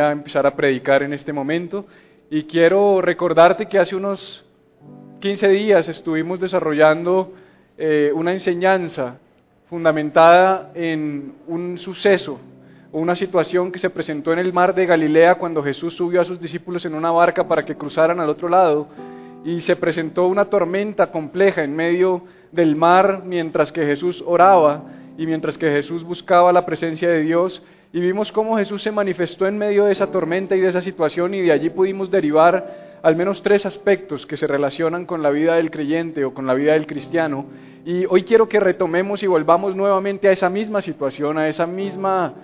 A empezar a predicar en este momento. Y quiero recordarte que hace unos 15 días estuvimos desarrollando eh, una enseñanza fundamentada en un suceso una situación que se presentó en el mar de Galilea cuando Jesús subió a sus discípulos en una barca para que cruzaran al otro lado. Y se presentó una tormenta compleja en medio del mar mientras que Jesús oraba y mientras que Jesús buscaba la presencia de Dios y vimos cómo Jesús se manifestó en medio de esa tormenta y de esa situación y de allí pudimos derivar al menos tres aspectos que se relacionan con la vida del creyente o con la vida del cristiano. Y hoy quiero que retomemos y volvamos nuevamente a esa misma situación, a esa misma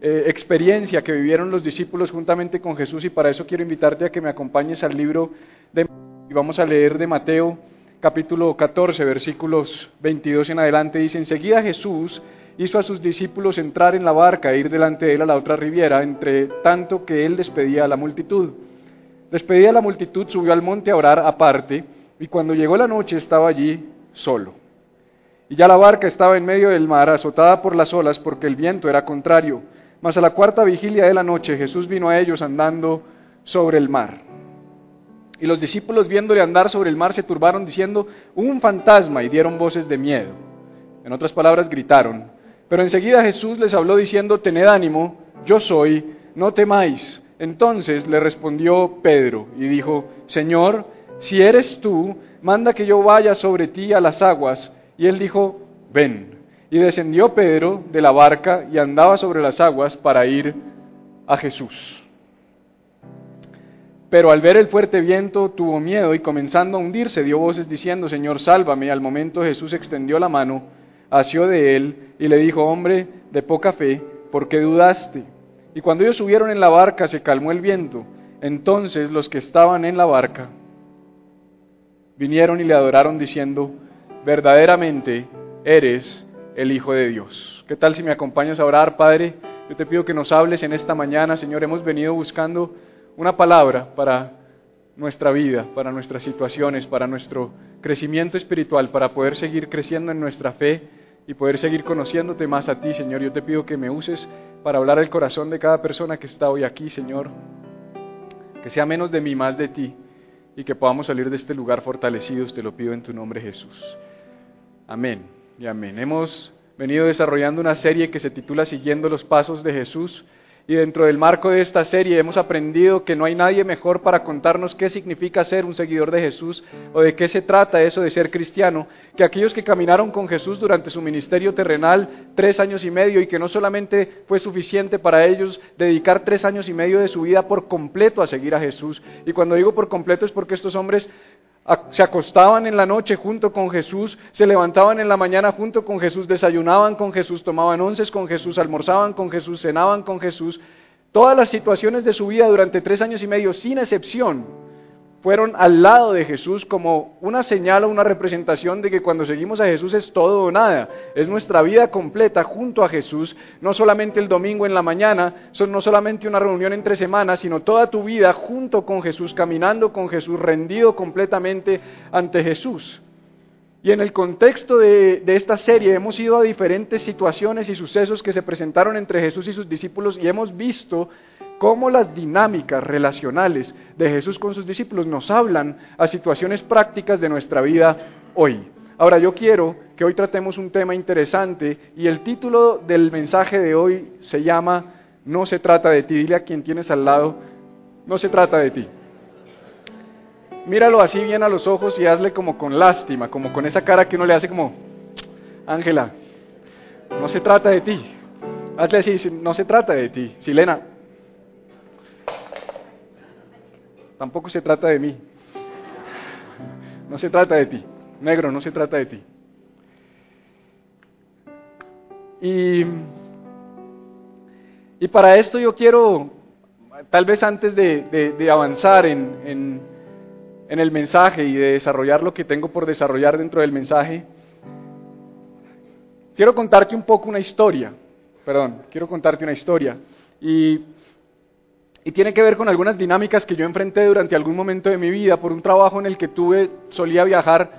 eh, experiencia que vivieron los discípulos juntamente con Jesús y para eso quiero invitarte a que me acompañes al libro de y vamos a leer de Mateo capítulo 14 versículos 22 en adelante dice enseguida Jesús hizo a sus discípulos entrar en la barca e ir delante de él a la otra riviera, entre tanto que él despedía a la multitud. Despedía a la multitud, subió al monte a orar aparte, y cuando llegó la noche estaba allí solo. Y ya la barca estaba en medio del mar, azotada por las olas, porque el viento era contrario. Mas a la cuarta vigilia de la noche Jesús vino a ellos andando sobre el mar. Y los discípulos viéndole andar sobre el mar se turbaron diciendo, un fantasma, y dieron voces de miedo. En otras palabras, gritaron. Pero enseguida Jesús les habló diciendo, tened ánimo, yo soy, no temáis. Entonces le respondió Pedro y dijo, Señor, si eres tú, manda que yo vaya sobre ti a las aguas. Y él dijo, ven. Y descendió Pedro de la barca y andaba sobre las aguas para ir a Jesús. Pero al ver el fuerte viento tuvo miedo y comenzando a hundirse dio voces diciendo, Señor, sálvame. Al momento Jesús extendió la mano asió de él y le dijo, hombre de poca fe, ¿por qué dudaste? Y cuando ellos subieron en la barca se calmó el viento. Entonces los que estaban en la barca vinieron y le adoraron diciendo, verdaderamente eres el Hijo de Dios. ¿Qué tal si me acompañas a orar, Padre? Yo te pido que nos hables en esta mañana, Señor. Hemos venido buscando una palabra para nuestra vida, para nuestras situaciones, para nuestro crecimiento espiritual, para poder seguir creciendo en nuestra fe y poder seguir conociéndote más a ti, Señor. Yo te pido que me uses para hablar al corazón de cada persona que está hoy aquí, Señor. Que sea menos de mí, más de ti, y que podamos salir de este lugar fortalecidos, te lo pido en tu nombre, Jesús. Amén y amén. Hemos venido desarrollando una serie que se titula Siguiendo los Pasos de Jesús. Y dentro del marco de esta serie hemos aprendido que no hay nadie mejor para contarnos qué significa ser un seguidor de Jesús o de qué se trata eso de ser cristiano, que aquellos que caminaron con Jesús durante su ministerio terrenal tres años y medio y que no solamente fue suficiente para ellos dedicar tres años y medio de su vida por completo a seguir a Jesús. Y cuando digo por completo es porque estos hombres se acostaban en la noche junto con Jesús, se levantaban en la mañana junto con Jesús, desayunaban con Jesús, tomaban onces con Jesús, almorzaban con Jesús, cenaban con Jesús. Todas las situaciones de su vida durante tres años y medio, sin excepción, fueron al lado de Jesús como una señal o una representación de que cuando seguimos a Jesús es todo o nada, es nuestra vida completa junto a Jesús, no solamente el domingo en la mañana, no solamente una reunión entre semanas, sino toda tu vida junto con Jesús, caminando con Jesús, rendido completamente ante Jesús. Y en el contexto de, esta serie hemos ido a diferentes situaciones y sucesos que se presentaron entre Jesús y sus discípulos y hemos visto cómo las dinámicas relacionales de Jesús con sus discípulos nos hablan a situaciones prácticas de nuestra vida hoy. Ahora yo quiero que hoy tratemos un tema interesante y el título del mensaje de hoy se llama No se trata de ti. Dile a quien tienes al lado, no se trata de ti. Míralo así bien a los ojos y hazle como con lástima, como con esa cara que uno le hace como, Ángela, no se trata de ti. Hazle así, no se trata de ti. Silena, Tampoco se trata de mí. No se trata de ti. Negro, no se trata de ti. Y, y para esto yo quiero tal vez antes de, avanzar en, en el mensaje y de desarrollar lo que tengo por desarrollar dentro del mensaje, quiero contarte un poco una historia. Perdón, quiero contarte una historia. Y y tiene que ver con algunas dinámicas que yo enfrenté durante algún momento de mi vida por un trabajo en el que tuve, solía viajar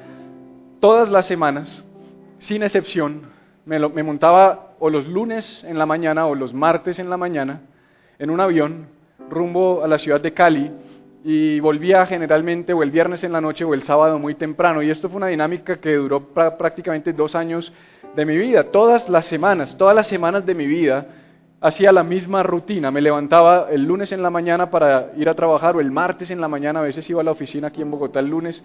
todas las semanas, sin excepción. Me, me montaba o los lunes en la mañana o los martes en la mañana en un avión rumbo a la ciudad de Cali y volvía generalmente o el viernes en la noche o el sábado muy temprano. Y esto fue una dinámica que duró prácticamente dos años de mi vida. Todas las semanas, todas las semanas de mi vida hacía la misma rutina. Me levantaba el lunes en la mañana para ir a trabajar o el martes en la mañana, a veces iba a la oficina aquí en Bogotá el lunes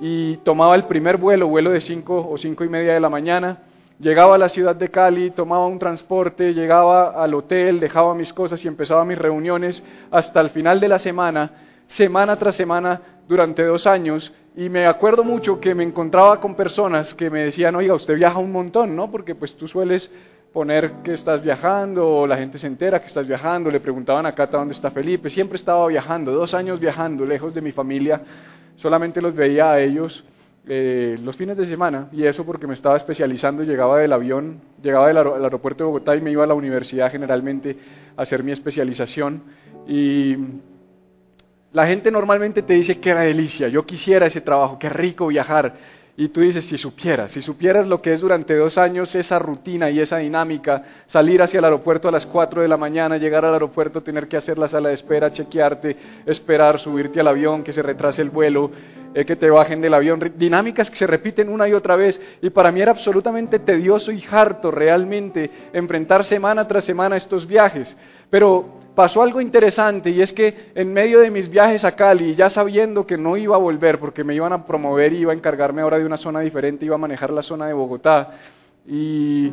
y tomaba el primer vuelo, vuelo de 5 o cinco y media de la mañana. Llegaba a la ciudad de Cali, tomaba un transporte, llegaba al hotel, dejaba mis cosas y empezaba mis reuniones hasta el final de la semana, semana tras semana, durante dos años. Y me acuerdo mucho que me encontraba con personas que me decían, oiga, usted viaja un montón, ¿no? Porque pues tú sueles poner que estás viajando, o la gente se entera que estás viajando, le preguntaban a Cata dónde está Felipe, siempre estaba viajando, dos años viajando, lejos de mi familia, solamente los veía a ellos eh, los fines de semana, y eso porque me estaba especializando, llegaba del avión, llegaba del aeropuerto de Bogotá y me iba a la universidad generalmente a hacer mi especialización, y la gente normalmente te dice que era delicia, yo quisiera ese trabajo, qué rico viajar, y tú dices, si supieras, si supieras lo que es durante dos años esa rutina y esa dinámica, salir hacia el aeropuerto a las 4 de la mañana, llegar al aeropuerto, tener que hacer la sala de espera, chequearte, esperar, subirte al avión, que se retrase el vuelo, eh, que te bajen del avión, dinámicas que se repiten una y otra vez. Y para mí era absolutamente tedioso y harto realmente enfrentar semana tras semana estos viajes. Pero pasó algo interesante y es que en medio de mis viajes a Cali, ya sabiendo que no iba a volver porque me iban a promover y iba a encargarme ahora de una zona diferente, iba a manejar la zona de Bogotá, y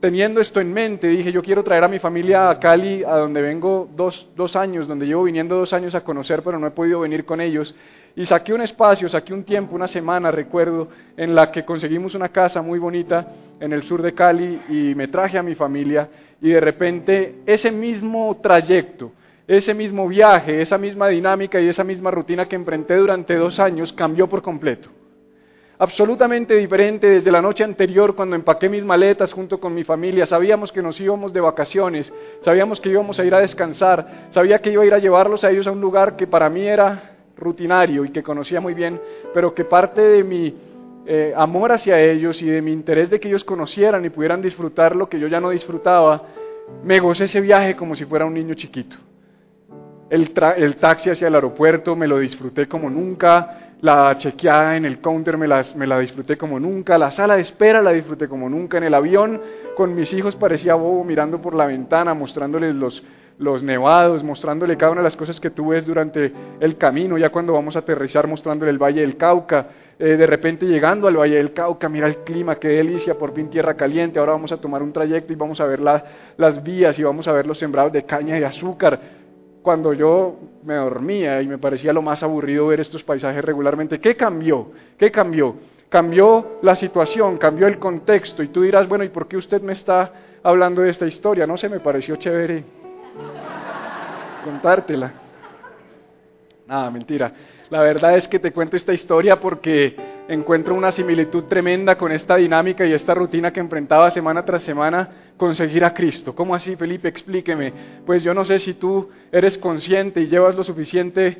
teniendo esto en mente, dije, yo quiero traer a mi familia a Cali, a donde vengo dos, dos años, donde llevo viniendo dos años a conocer, pero no he podido venir con ellos. Y saqué un espacio, saqué un tiempo, una semana, recuerdo, en la que conseguimos una casa muy bonita en el sur de Cali y me traje a mi familia y de repente ese mismo trayecto, ese mismo viaje, esa misma dinámica y esa misma rutina que enfrenté durante dos años cambió por completo. Absolutamente diferente desde la noche anterior cuando empaqué mis maletas junto con mi familia. Sabíamos que nos íbamos de vacaciones, sabíamos que íbamos a ir a descansar, sabía que iba a ir a llevarlos a ellos a un lugar que para mí era rutinario y que conocía muy bien, pero que parte de mi eh, amor hacia ellos y de mi interés de que ellos conocieran y pudieran disfrutar lo que yo ya no disfrutaba, me gocé ese viaje como si fuera un niño chiquito. El, taxi hacia el aeropuerto me lo disfruté como nunca, la chequeada en el counter me, me la disfruté como nunca, la sala de espera la disfruté como nunca, en el avión con mis hijos parecía bobo mirando por la ventana, mostrándoles los, los nevados, mostrándole cada una de las cosas que tú ves durante el camino, ya cuando vamos a aterrizar mostrándole el Valle del Cauca, eh, de repente llegando al Valle del Cauca, mira el clima, qué delicia, por fin tierra caliente, ahora vamos a tomar un trayecto y vamos a ver las vías y vamos a ver los sembrados de caña y azúcar. Cuando yo me dormía y me parecía lo más aburrido ver estos paisajes regularmente, ¿qué cambió? ¿Qué cambió? Cambió la situación, cambió el contexto y tú dirás, bueno, ¿y por qué usted me está hablando de esta historia? No sé, me pareció chévere contártela. Nada, mentira. La verdad es que te cuento esta historia porque encuentro una similitud tremenda con esta dinámica y esta rutina que enfrentaba semana tras semana conseguir a Cristo. ¿Cómo así, Felipe? Explíqueme. Pues yo no sé si tú eres consciente y llevas lo suficiente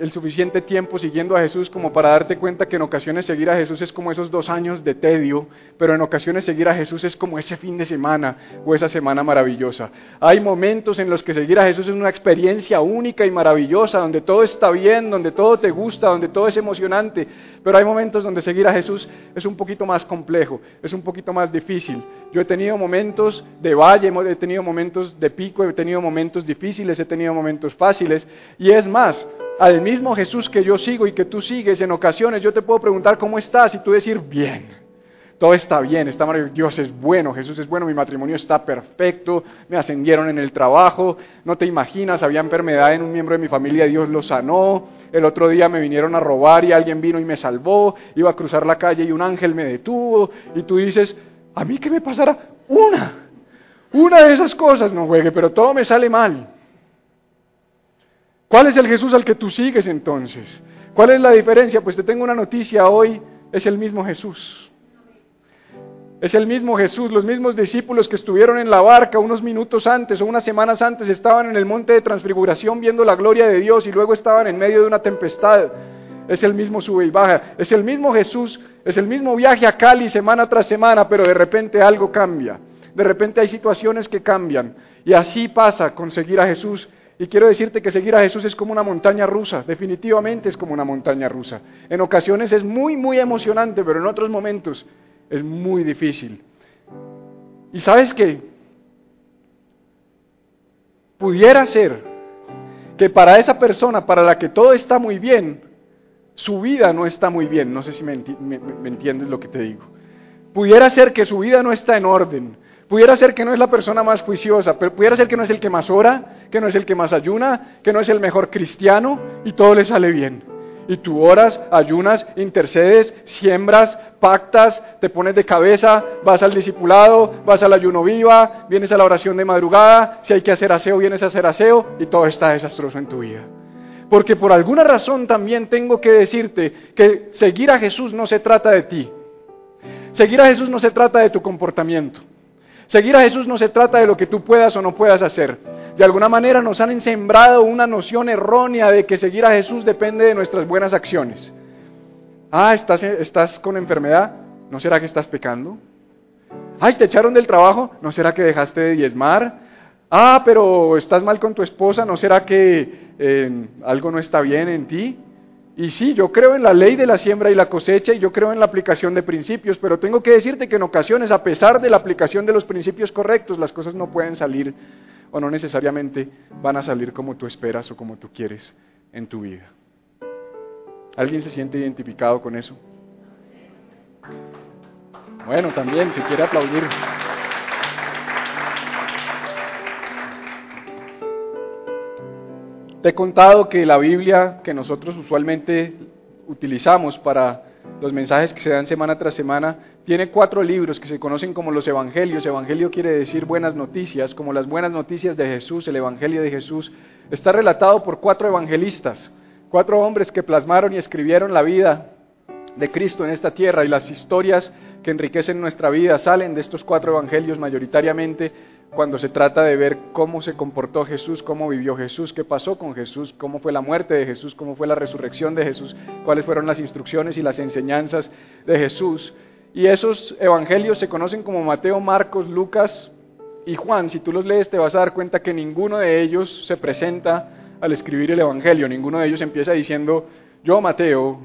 el suficiente tiempo siguiendo a Jesús como para darte cuenta que en ocasiones seguir a Jesús es como esos dos años de tedio, pero en ocasiones seguir a Jesús es como ese fin de semana o esa semana maravillosa. Hay momentos en los que seguir a Jesús es una experiencia única y maravillosa, donde todo está bien, donde todo te gusta, donde todo es emocionante, pero hay momentos donde seguir a Jesús es un poquito más complejo, es un poquito más difícil. Yo he tenido momentos de valle, he tenido momentos de pico, he tenido momentos difíciles, he tenido momentos fáciles, y es más, al mismo Jesús que yo sigo y que tú sigues, en ocasiones yo te puedo preguntar cómo estás y tú decir bien. Todo está bien, está maravilloso, Dios es bueno, Jesús es bueno, mi matrimonio está perfecto, me ascendieron en el trabajo, no te imaginas, había enfermedad en un miembro de mi familia, Dios lo sanó, el otro día me vinieron a robar y alguien vino y me salvó, iba a cruzar la calle y un ángel me detuvo, y tú dices, ¿a mí qué me pasará? Una, una de esas cosas, no juegue, pero todo me sale mal. ¿Cuál es el Jesús al que tú sigues entonces? ¿Cuál es la diferencia? Pues te tengo una noticia hoy, es el mismo Jesús. Es el mismo Jesús, los mismos discípulos que estuvieron en la barca unos minutos antes o unas semanas antes estaban en el monte de transfiguración viendo la gloria de Dios y luego estaban en medio de una tempestad. Es el mismo sube y baja, es el mismo Jesús, es el mismo viaje a Cali semana tras semana, pero de repente algo cambia. De repente hay situaciones que cambian y así pasa con seguir a Jesús. Y quiero decirte que seguir a Jesús es como una montaña rusa, definitivamente es como una montaña rusa. En ocasiones es muy, muy emocionante, pero en otros momentos es muy difícil. ¿Y sabes qué? Pudiera ser que para esa persona, para la que todo está muy bien, su vida no está muy bien. No sé si me, entiendes lo que te digo. Pudiera ser que su vida no está en orden. Pudiera ser que no es la persona más juiciosa, pudiera ser que no es el que más ora, que no es el que más ayuna, que no es el mejor cristiano y todo le sale bien. Y tú oras, ayunas, intercedes, siembras, pactas, te pones de cabeza, vas al discipulado, vas al ayuno viva, vienes a la oración de madrugada, si hay que hacer aseo, vienes a hacer aseo y todo está desastroso en tu vida. Porque por alguna razón también tengo que decirte que seguir a Jesús no se trata de ti. Seguir a Jesús no se trata de tu comportamiento. Seguir a Jesús no se trata de lo que tú puedas o no puedas hacer. De alguna manera nos han sembrado una noción errónea de que seguir a Jesús depende de nuestras buenas acciones. Ah, ¿estás, estás con enfermedad? ¿No será que estás pecando? Ay, te echaron del trabajo, ¿no será que dejaste de diezmar? Ah, pero estás mal con tu esposa, ¿no será que eh, algo no está bien en ti? Y sí, yo creo en la ley de la siembra y la cosecha y yo creo en la aplicación de principios, pero tengo que decirte que en ocasiones, a pesar de la aplicación de los principios correctos, las cosas no pueden salir o no necesariamente van a salir como tú esperas o como tú quieres en tu vida. ¿Alguien se siente identificado con eso? Bueno, también, si quiere aplaudir. Te he contado que la Biblia que nosotros usualmente utilizamos para los mensajes que se dan semana tras semana tiene cuatro libros que se conocen como los Evangelios. Evangelio quiere decir buenas noticias, como las buenas noticias de Jesús, el Evangelio de Jesús. Está relatado por cuatro evangelistas, cuatro hombres que plasmaron y escribieron la vida de Cristo en esta tierra y las historias que enriquecen nuestra vida salen de estos cuatro evangelios mayoritariamente cuando se trata de ver cómo se comportó Jesús, cómo vivió Jesús, qué pasó con Jesús, cómo fue la muerte de Jesús, cómo fue la resurrección de Jesús, cuáles fueron las instrucciones y las enseñanzas de Jesús. Y esos evangelios se conocen como Mateo, Marcos, Lucas y Juan. Si tú los lees te vas a dar cuenta que ninguno de ellos se presenta al escribir el evangelio, ninguno de ellos empieza diciendo, yo Mateo,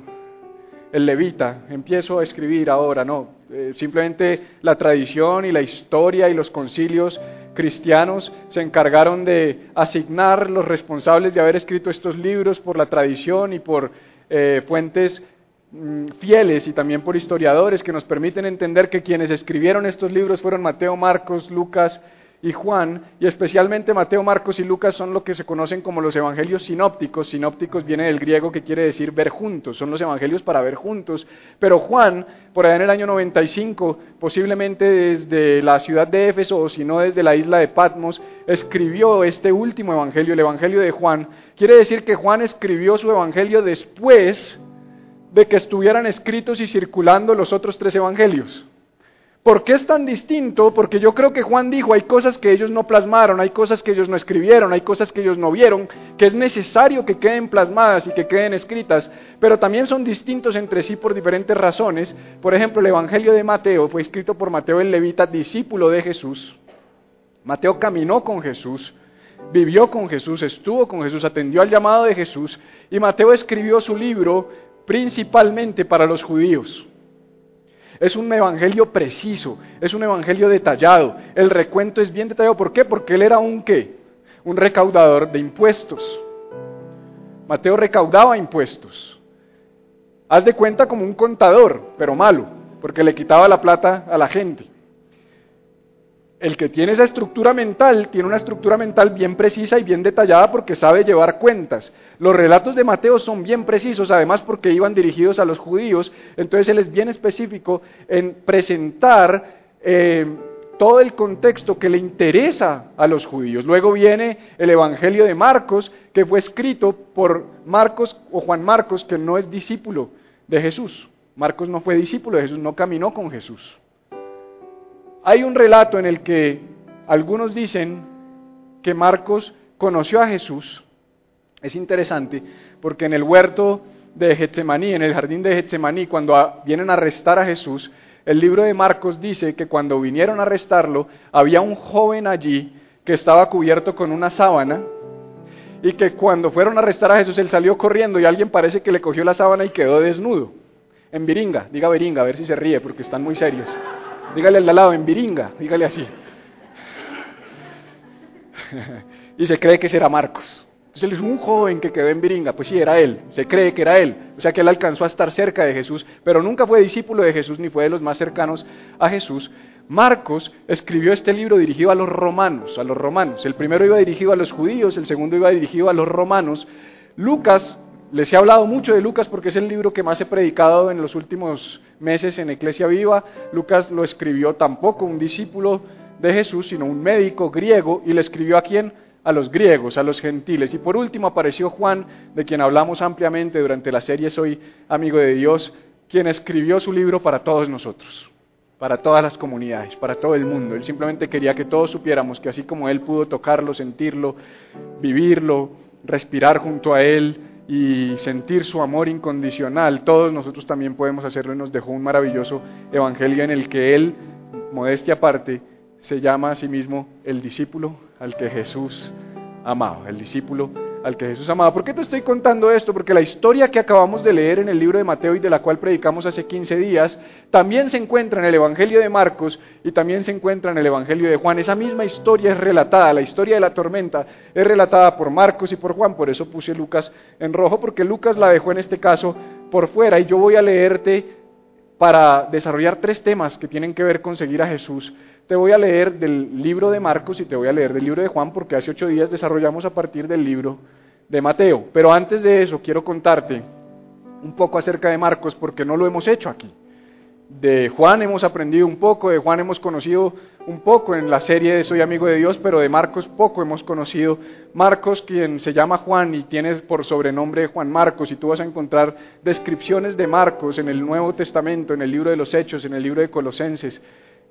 el levita, empiezo a escribir ahora, no, eh, simplemente la tradición y la historia y los concilios cristianos se encargaron de asignar los responsables de haber escrito estos libros por la tradición y por eh, fuentes fieles y también por historiadores que nos permiten entender que quienes escribieron estos libros fueron Mateo, Marcos, Lucas y Juan, y especialmente Mateo, Marcos y Lucas son lo que se conocen como los evangelios sinópticos. Sinópticos viene del griego que quiere decir ver juntos, son los evangelios para ver juntos. Pero Juan, por allá en el año 95, posiblemente desde la ciudad de Éfeso o si no desde la isla de Patmos, escribió este último evangelio, el evangelio de Juan. Quiere decir que Juan escribió su evangelio después de que estuvieran escritos y circulando los otros tres evangelios. ¿Por qué es tan distinto? Porque yo creo que Juan dijo, hay cosas que ellos no plasmaron, hay cosas que ellos no escribieron, hay cosas que ellos no vieron, que es necesario que queden plasmadas y que queden escritas, pero también son distintos entre sí por diferentes razones. Por ejemplo, el Evangelio de Mateo fue escrito por Mateo el Levita, discípulo de Jesús. Mateo caminó con Jesús, vivió con Jesús, estuvo con Jesús, atendió al llamado de Jesús, y Mateo escribió su libro principalmente para los judíos. Es un evangelio preciso, es un evangelio detallado. El recuento es bien detallado. ¿Por qué? Porque él era un qué? Un recaudador de impuestos. Mateo recaudaba impuestos. Haz de cuenta como un contador, pero malo, porque le quitaba la plata a la gente el que tiene esa estructura mental tiene una estructura mental bien precisa y bien detallada porque sabe llevar cuentas. Los relatos de Mateo son bien precisos, además porque iban dirigidos a los judíos, entonces él es bien específico en presentar eh, todo el contexto que le interesa a los judíos. Luego viene el Evangelio de Marcos, que fue escrito por Marcos o Juan Marcos, que no es discípulo de Jesús. Marcos no fue discípulo de Jesús, no caminó con Jesús. Hay un relato en el que algunos dicen que Marcos conoció a Jesús. Es interesante porque en el huerto de Getsemaní, en el jardín de Getsemaní, cuando vienen a arrestar a Jesús, el libro de Marcos dice que cuando vinieron a arrestarlo, había un joven allí que estaba cubierto con una sábana y que cuando fueron a arrestar a Jesús, él salió corriendo y alguien parece que le cogió la sábana y quedó desnudo. En viringa, diga viringa, a ver si se ríe porque están muy serios. Dígale al lado, en viringa, dígale así. y se cree que será Marcos. Entonces él es un joven que quedó en Viringa, pues sí, era él, se cree que era él, o sea que él alcanzó a estar cerca de Jesús, pero nunca fue discípulo de Jesús ni fue de los más cercanos a Jesús. Marcos escribió este libro dirigido a los romanos, a los romanos. El primero iba dirigido a los judíos, el segundo iba dirigido a los romanos. Lucas, les he hablado mucho de Lucas porque es el libro que más he predicado en los últimos meses en Iglesia Viva. Lucas lo escribió tampoco un discípulo de Jesús, sino un médico griego y le escribió a quién? a los griegos, a los gentiles. Y por último apareció Juan, de quien hablamos ampliamente durante la serie Soy amigo de Dios, quien escribió su libro para todos nosotros, para todas las comunidades, para todo el mundo. Él simplemente quería que todos supiéramos que así como Él pudo tocarlo, sentirlo, vivirlo, respirar junto a Él y sentir su amor incondicional, todos nosotros también podemos hacerlo y nos dejó un maravilloso evangelio en el que Él, modestia aparte, se llama a sí mismo el discípulo al que Jesús amaba, el discípulo al que Jesús amaba. ¿Por qué te estoy contando esto? Porque la historia que acabamos de leer en el libro de Mateo y de la cual predicamos hace 15 días, también se encuentra en el Evangelio de Marcos y también se encuentra en el Evangelio de Juan. Esa misma historia es relatada, la historia de la tormenta es relatada por Marcos y por Juan, por eso puse Lucas en rojo, porque Lucas la dejó en este caso por fuera y yo voy a leerte para desarrollar tres temas que tienen que ver con seguir a Jesús te voy a leer del libro de Marcos y te voy a leer del libro de Juan porque hace ocho días desarrollamos a partir del libro de Mateo. Pero antes de eso quiero contarte un poco acerca de Marcos porque no lo hemos hecho aquí. De Juan hemos aprendido un poco, de Juan hemos conocido un poco en la serie de Soy amigo de Dios, pero de Marcos poco hemos conocido. Marcos, quien se llama Juan y tiene por sobrenombre Juan Marcos, y tú vas a encontrar descripciones de Marcos en el Nuevo Testamento, en el libro de los Hechos, en el libro de Colosenses.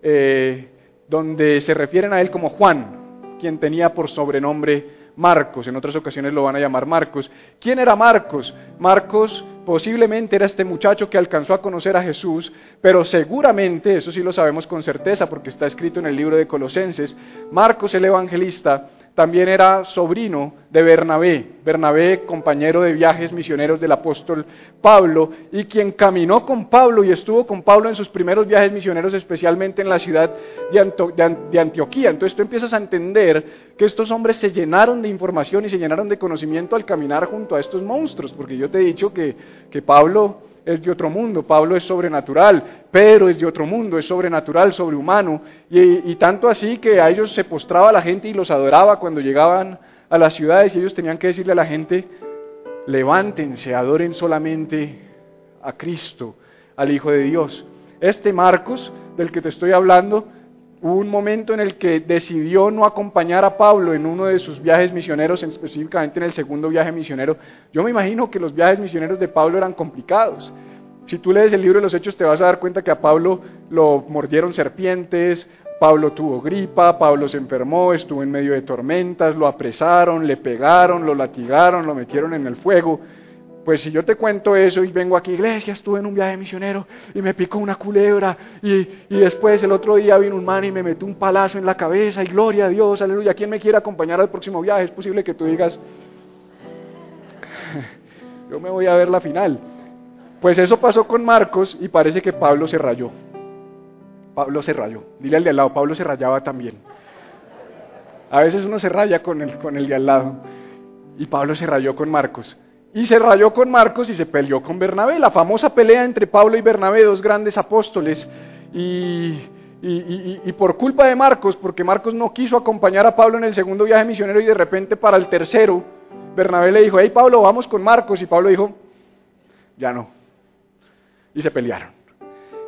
Eh, donde se refieren a él como Juan, quien tenía por sobrenombre Marcos, en otras ocasiones lo van a llamar Marcos. ¿Quién era Marcos? Marcos posiblemente era este muchacho que alcanzó a conocer a Jesús, pero seguramente, eso sí lo sabemos con certeza porque está escrito en el libro de Colosenses, Marcos el evangelista también era sobrino de Bernabé, Bernabé compañero de viajes misioneros del apóstol Pablo, y quien caminó con Pablo y estuvo con Pablo en sus primeros viajes misioneros, especialmente en la ciudad de, Antioquía. Entonces tú empiezas a entender que estos hombres se llenaron de información y se llenaron de conocimiento al caminar junto a estos monstruos, porque yo te he dicho que, que Pablo es de otro mundo, Pablo es sobrenatural, Pedro es de otro mundo, es sobrenatural, sobrehumano, y, y, tanto así que a ellos se postraba la gente y los adoraba cuando llegaban a las ciudades y ellos tenían que decirle a la gente, levántense, adoren solamente a Cristo, al Hijo de Dios. Este Marcos, del que te estoy hablando, hubo un momento en el que decidió no acompañar a Pablo en uno de sus viajes misioneros, específicamente en el segundo viaje misionero. Yo me imagino que los viajes misioneros de Pablo eran complicados. Si tú lees el libro de los Hechos te vas a dar cuenta que a Pablo lo mordieron serpientes, Pablo tuvo gripa, Pablo se enfermó, estuvo en medio de tormentas, lo apresaron, le pegaron, lo latigaron, lo metieron en el fuego. Pues si yo te cuento eso y vengo aquí, iglesia, estuve en un viaje misionero y me picó una culebra y, después el otro día vino un man y me metió un palazo en la cabeza y gloria a Dios, aleluya, ¿quién me quiere acompañar al próximo viaje? Es posible que tú digas, yo me voy a ver la final. Pues eso pasó con Marcos y parece que Pablo se rayó. Pablo se rayó. Dile al de al lado, Pablo se rayaba también. A veces uno se raya con el, con el de al lado. Y Pablo se rayó con Marcos y se rayó con Marcos y se peleó con Bernabé. La famosa pelea entre Pablo y Bernabé, dos grandes apóstoles. Y, y, por culpa de Marcos, porque Marcos no quiso acompañar a Pablo en el segundo viaje misionero y de repente para el tercero, Bernabé le dijo, hey Pablo, vamos con Marcos. Y Pablo dijo, ya no. Y se pelearon.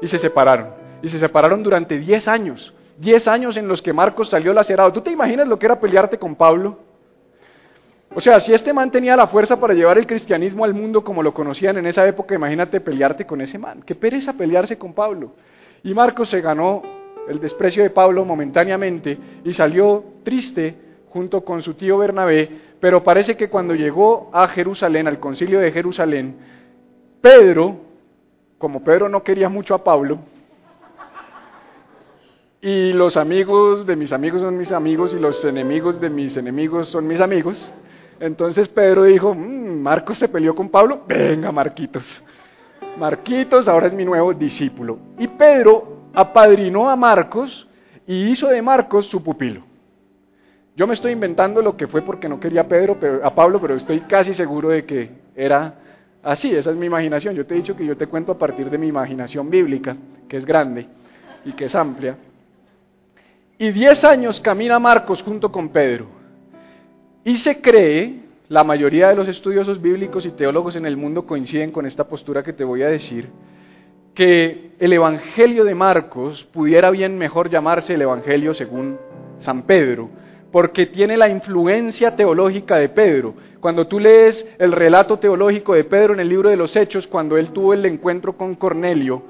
Y se separaron. Y se separaron durante 10 años. 10 años en los que Marcos salió lacerado. ¿Tú te imaginas lo que era pelearte con Pablo? O sea, si este man tenía la fuerza para llevar el cristianismo al mundo como lo conocían en esa época, imagínate pelearte con ese man. Qué pereza pelearse con Pablo. Y Marcos se ganó el desprecio de Pablo momentáneamente y salió triste junto con su tío Bernabé, pero parece que cuando llegó a Jerusalén, al concilio de Jerusalén, Pedro, como Pedro no quería mucho a Pablo, y los amigos de mis amigos son mis amigos y los enemigos de mis enemigos son mis amigos, entonces Pedro dijo, mm, Marcos se peleó con Pablo, venga Marquitos. Marquitos ahora es mi nuevo discípulo. Y Pedro apadrinó a Marcos y hizo de Marcos su pupilo. Yo me estoy inventando lo que fue porque no quería a, Pedro, a Pablo, pero estoy casi seguro de que era así, esa es mi imaginación. Yo te he dicho que yo te cuento a partir de mi imaginación bíblica, que es grande y que es amplia. Y diez años camina Marcos junto con Pedro. Y se cree, la mayoría de los estudiosos bíblicos y teólogos en el mundo coinciden con esta postura que te voy a decir, que el Evangelio de Marcos pudiera bien mejor llamarse el Evangelio según San Pedro, porque tiene la influencia teológica de Pedro. Cuando tú lees el relato teológico de Pedro en el libro de los Hechos, cuando él tuvo el encuentro con Cornelio,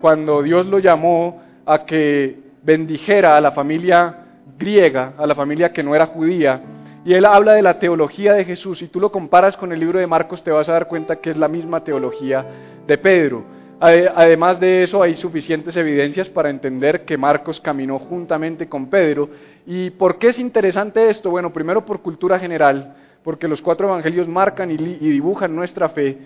cuando Dios lo llamó a que bendijera a la familia griega, a la familia que no era judía, y él habla de la teología de Jesús y tú lo comparas con el libro de Marcos, te vas a dar cuenta que es la misma teología de Pedro. Además de eso, hay suficientes evidencias para entender que Marcos caminó juntamente con Pedro. ¿Y por qué es interesante esto? Bueno, primero por cultura general, porque los cuatro evangelios marcan y, dibujan nuestra fe.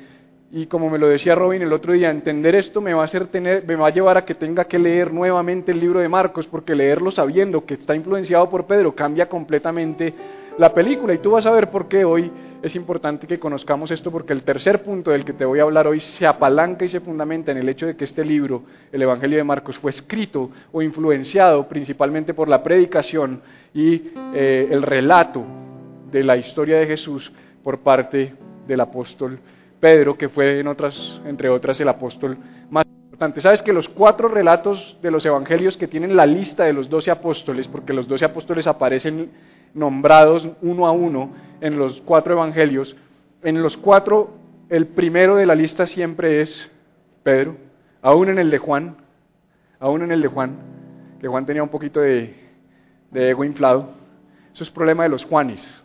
Y como me lo decía Robin el otro día, entender esto me va a hacer tener, me va a llevar a que tenga que leer nuevamente el libro de Marcos, porque leerlo sabiendo que está influenciado por Pedro cambia completamente la película. Y tú vas a ver por qué hoy es importante que conozcamos esto, porque el tercer punto del que te voy a hablar hoy se apalanca y se fundamenta en el hecho de que este libro, el Evangelio de Marcos, fue escrito o influenciado principalmente por la predicación y eh, el relato de la historia de Jesús por parte del apóstol Pedro, que fue otras, entre otras el apóstol más importante. Sabes que los cuatro relatos de los evangelios que tienen la lista de los doce apóstoles, porque los doce apóstoles aparecen nombrados uno a uno en los cuatro evangelios, en los cuatro, el primero de la lista siempre es Pedro, aún en el de Juan, aún en el de Juan, que Juan tenía un poquito de, de ego inflado. Eso es problema de los Juanes.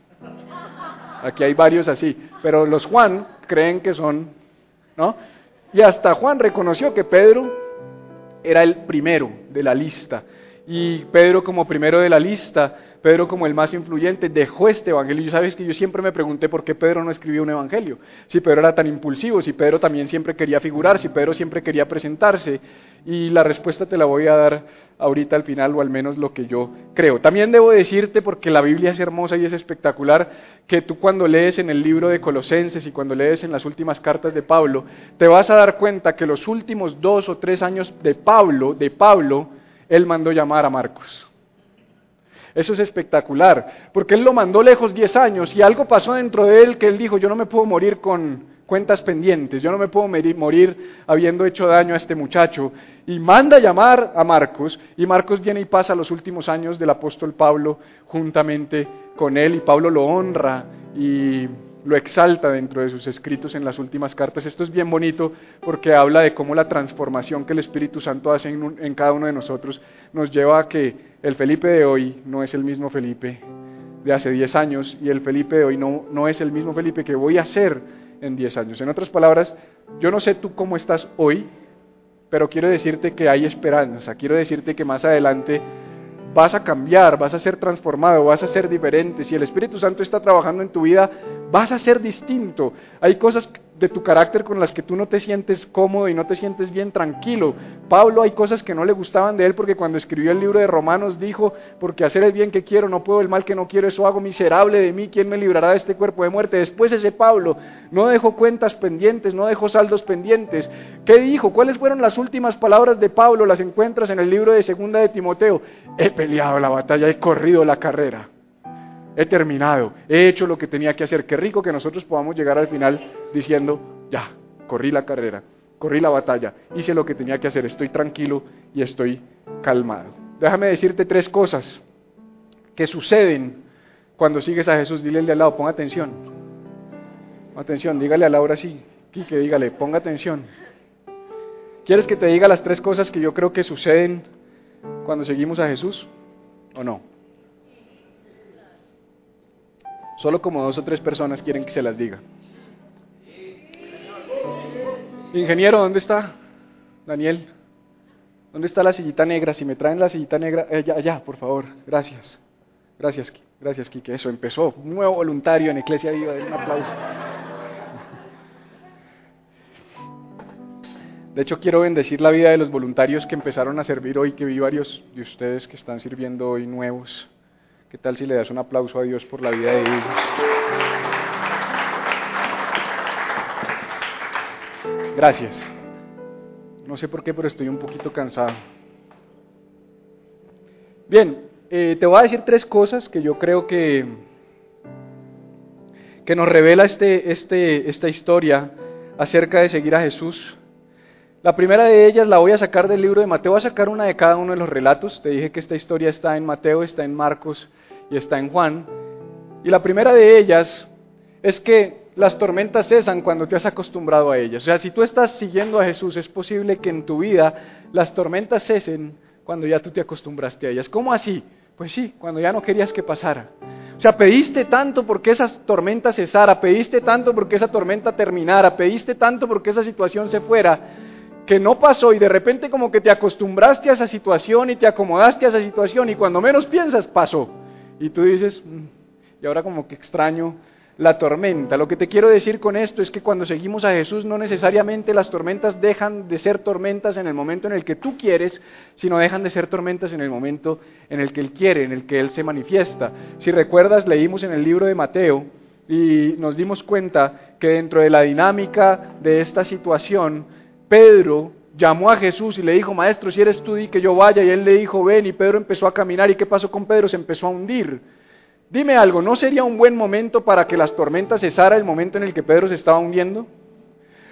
Aquí hay varios así, pero los Juan creen que son, ¿no? Y hasta Juan reconoció que Pedro era el primero de la lista. Y Pedro como primero de la lista Pedro como el más influyente dejó este evangelio. Y sabes que yo siempre me pregunté por qué Pedro no escribió un evangelio. Si Pedro era tan impulsivo, si Pedro también siempre quería figurar, si Pedro siempre quería presentarse. Y la respuesta te la voy a dar ahorita al final, o al menos lo que yo creo. También debo decirte, porque la Biblia es hermosa y es espectacular, que tú cuando lees en el libro de Colosenses y cuando lees en las últimas cartas de Pablo, te vas a dar cuenta que los últimos dos o tres años de Pablo, de Pablo, él mandó llamar a Marcos. Eso es espectacular, porque él lo mandó lejos 10 años y algo pasó dentro de él que él dijo, yo no me puedo morir con cuentas pendientes, yo no me puedo morir habiendo hecho daño a este muchacho. Y manda llamar a Marcos, y Marcos viene y pasa los últimos años del apóstol Pablo juntamente con él, y Pablo lo honra y lo exalta dentro de sus escritos en las últimas cartas. Esto es bien bonito porque habla de cómo la transformación que el Espíritu Santo hace en, cada uno de nosotros nos lleva a que el Felipe de hoy no es el mismo Felipe de hace 10 años y el Felipe de hoy no, no es el mismo Felipe que voy a ser en 10 años. En otras palabras, yo no sé tú cómo estás hoy, pero quiero decirte que hay esperanza, quiero decirte que más adelante vas a cambiar, vas a ser transformado, vas a ser diferente. Si el Espíritu Santo está trabajando en tu vida, vas a ser distinto. Hay cosas de tu carácter con las que tú no te sientes cómodo y no te sientes bien tranquilo. Pablo hay cosas que no le gustaban de él porque cuando escribió el libro de Romanos dijo, porque hacer el bien que quiero no puedo, el mal que no quiero, eso hago miserable de mí, ¿quién me librará de este cuerpo de muerte? Después ese Pablo no dejó cuentas pendientes, no dejó saldos pendientes. ¿Qué dijo? ¿Cuáles fueron las últimas palabras de Pablo? Las encuentras en el libro de Segunda de Timoteo. He peleado la batalla, he corrido la carrera he terminado, he hecho lo que tenía que hacer. Qué rico que nosotros podamos llegar al final diciendo, ya, corrí la carrera, corrí la batalla, hice lo que tenía que hacer, estoy tranquilo y estoy calmado. déjame decirte tres cosas que suceden cuando sigues a Jesús. Dile al lado, ponga atención. Ponga atención, dígale a Laura así, que dígale, ponga atención. ¿Quieres que te diga las tres cosas que yo creo que suceden cuando seguimos a Jesús o no? Solo como dos o tres personas quieren que se las diga. Ingeniero, ¿dónde está? Daniel, ¿dónde está la sillita negra? Si me traen la sillita negra, eh, allá, por favor, gracias. Gracias, gracias, Kike. Eso empezó. Nuevo voluntario en Iglesia Viva, un aplauso. De hecho, quiero bendecir la vida de los voluntarios que empezaron a servir hoy, que vi varios de ustedes que están sirviendo hoy nuevos. ¿Qué tal si le das un aplauso a Dios por la vida de ellos? Gracias. No sé por qué, pero estoy un poquito cansado. Bien, eh, te voy a decir tres cosas que yo creo que, que nos revela este, este, esta historia acerca de seguir a Jesús. La primera de ellas la voy a sacar del libro de Mateo, voy a sacar una de cada uno de los relatos. Te dije que esta historia está en Mateo, está en Marcos y está en Juan. Y la primera de ellas es que las tormentas cesan cuando te has acostumbrado a ellas. O sea, si tú estás siguiendo a Jesús, es posible que en tu vida las tormentas cesen cuando ya tú te acostumbraste a ellas. ¿Cómo así? Pues sí, cuando ya no querías que pasara. O sea, pediste tanto porque esa tormenta cesara, pediste tanto porque esa tormenta terminara, pediste tanto porque esa situación se fuera, que no pasó y de repente como que te acostumbraste a esa situación y te acomodaste a esa situación y cuando menos piensas pasó. Y tú dices, mm, y ahora como que extraño la tormenta. Lo que te quiero decir con esto es que cuando seguimos a Jesús no necesariamente las tormentas dejan de ser tormentas en el momento en el que tú quieres, sino dejan de ser tormentas en el momento en el que Él quiere, en el que Él se manifiesta. Si recuerdas, leímos en el libro de Mateo y nos dimos cuenta que dentro de la dinámica de esta situación, Pedro llamó a Jesús y le dijo, Maestro, si eres tú, di que yo vaya. Y él le dijo, ven, y Pedro empezó a caminar. ¿Y qué pasó con Pedro? Se empezó a hundir. Dime algo, ¿no sería un buen momento para que las tormentas cesara el momento en el que Pedro se estaba hundiendo?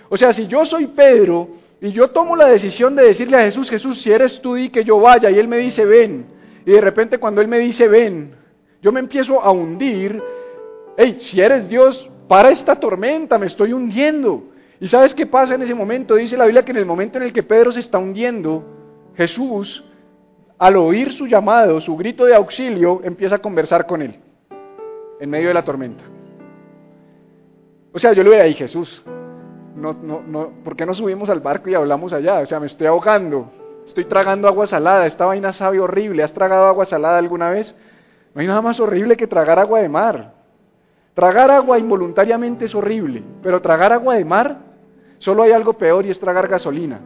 O sea, si yo soy Pedro y yo tomo la decisión de decirle a Jesús, Jesús, si eres tú, di que yo vaya, y él me dice, ven, y de repente cuando él me dice, ven, yo me empiezo a hundir, hey, si eres Dios, para esta tormenta, me estoy hundiendo. ¿Y sabes qué pasa en ese momento? Dice la Biblia que en el momento en el que Pedro se está hundiendo, Jesús, al oír su llamado, su grito de auxilio, empieza a conversar con él en medio de la tormenta. O sea, yo le voy ahí, Jesús, no, no, no, ¿por qué no subimos al barco y hablamos allá? O sea, me estoy ahogando, estoy tragando agua salada, esta vaina sabe horrible, ¿has tragado agua salada alguna vez? No hay nada más horrible que tragar agua de mar. Tragar agua involuntariamente es horrible, pero tragar agua de mar, solo hay algo peor y es tragar gasolina.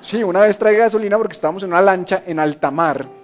Sí, una vez tragué gasolina porque estábamos en una lancha en alta mar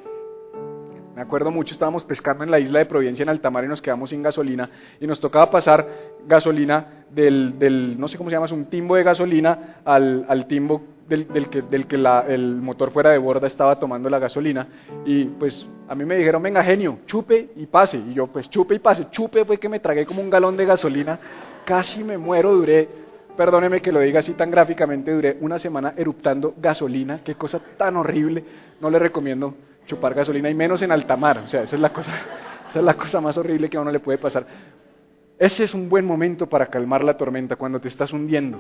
me acuerdo mucho, estábamos pescando en la isla de Providencia en alta mar y nos quedamos sin gasolina y nos tocaba pasar gasolina del, del no sé cómo se llama, es un timbo de gasolina al, al timbo del, del, que, del que la, el motor fuera de borda estaba tomando la gasolina. Y pues a mí me dijeron, venga genio, chupe y pase. Y yo pues chupe y pase, chupe fue que me tragué como un galón de gasolina, casi me muero, duré, perdóneme que lo diga así tan gráficamente, duré una semana eruptando gasolina, qué cosa tan horrible, no le recomiendo chupar gasolina y menos en alta mar. O sea, esa es la cosa, esa es la cosa más horrible que a uno le puede pasar. Ese es un buen momento para calmar la tormenta cuando te estás hundiendo.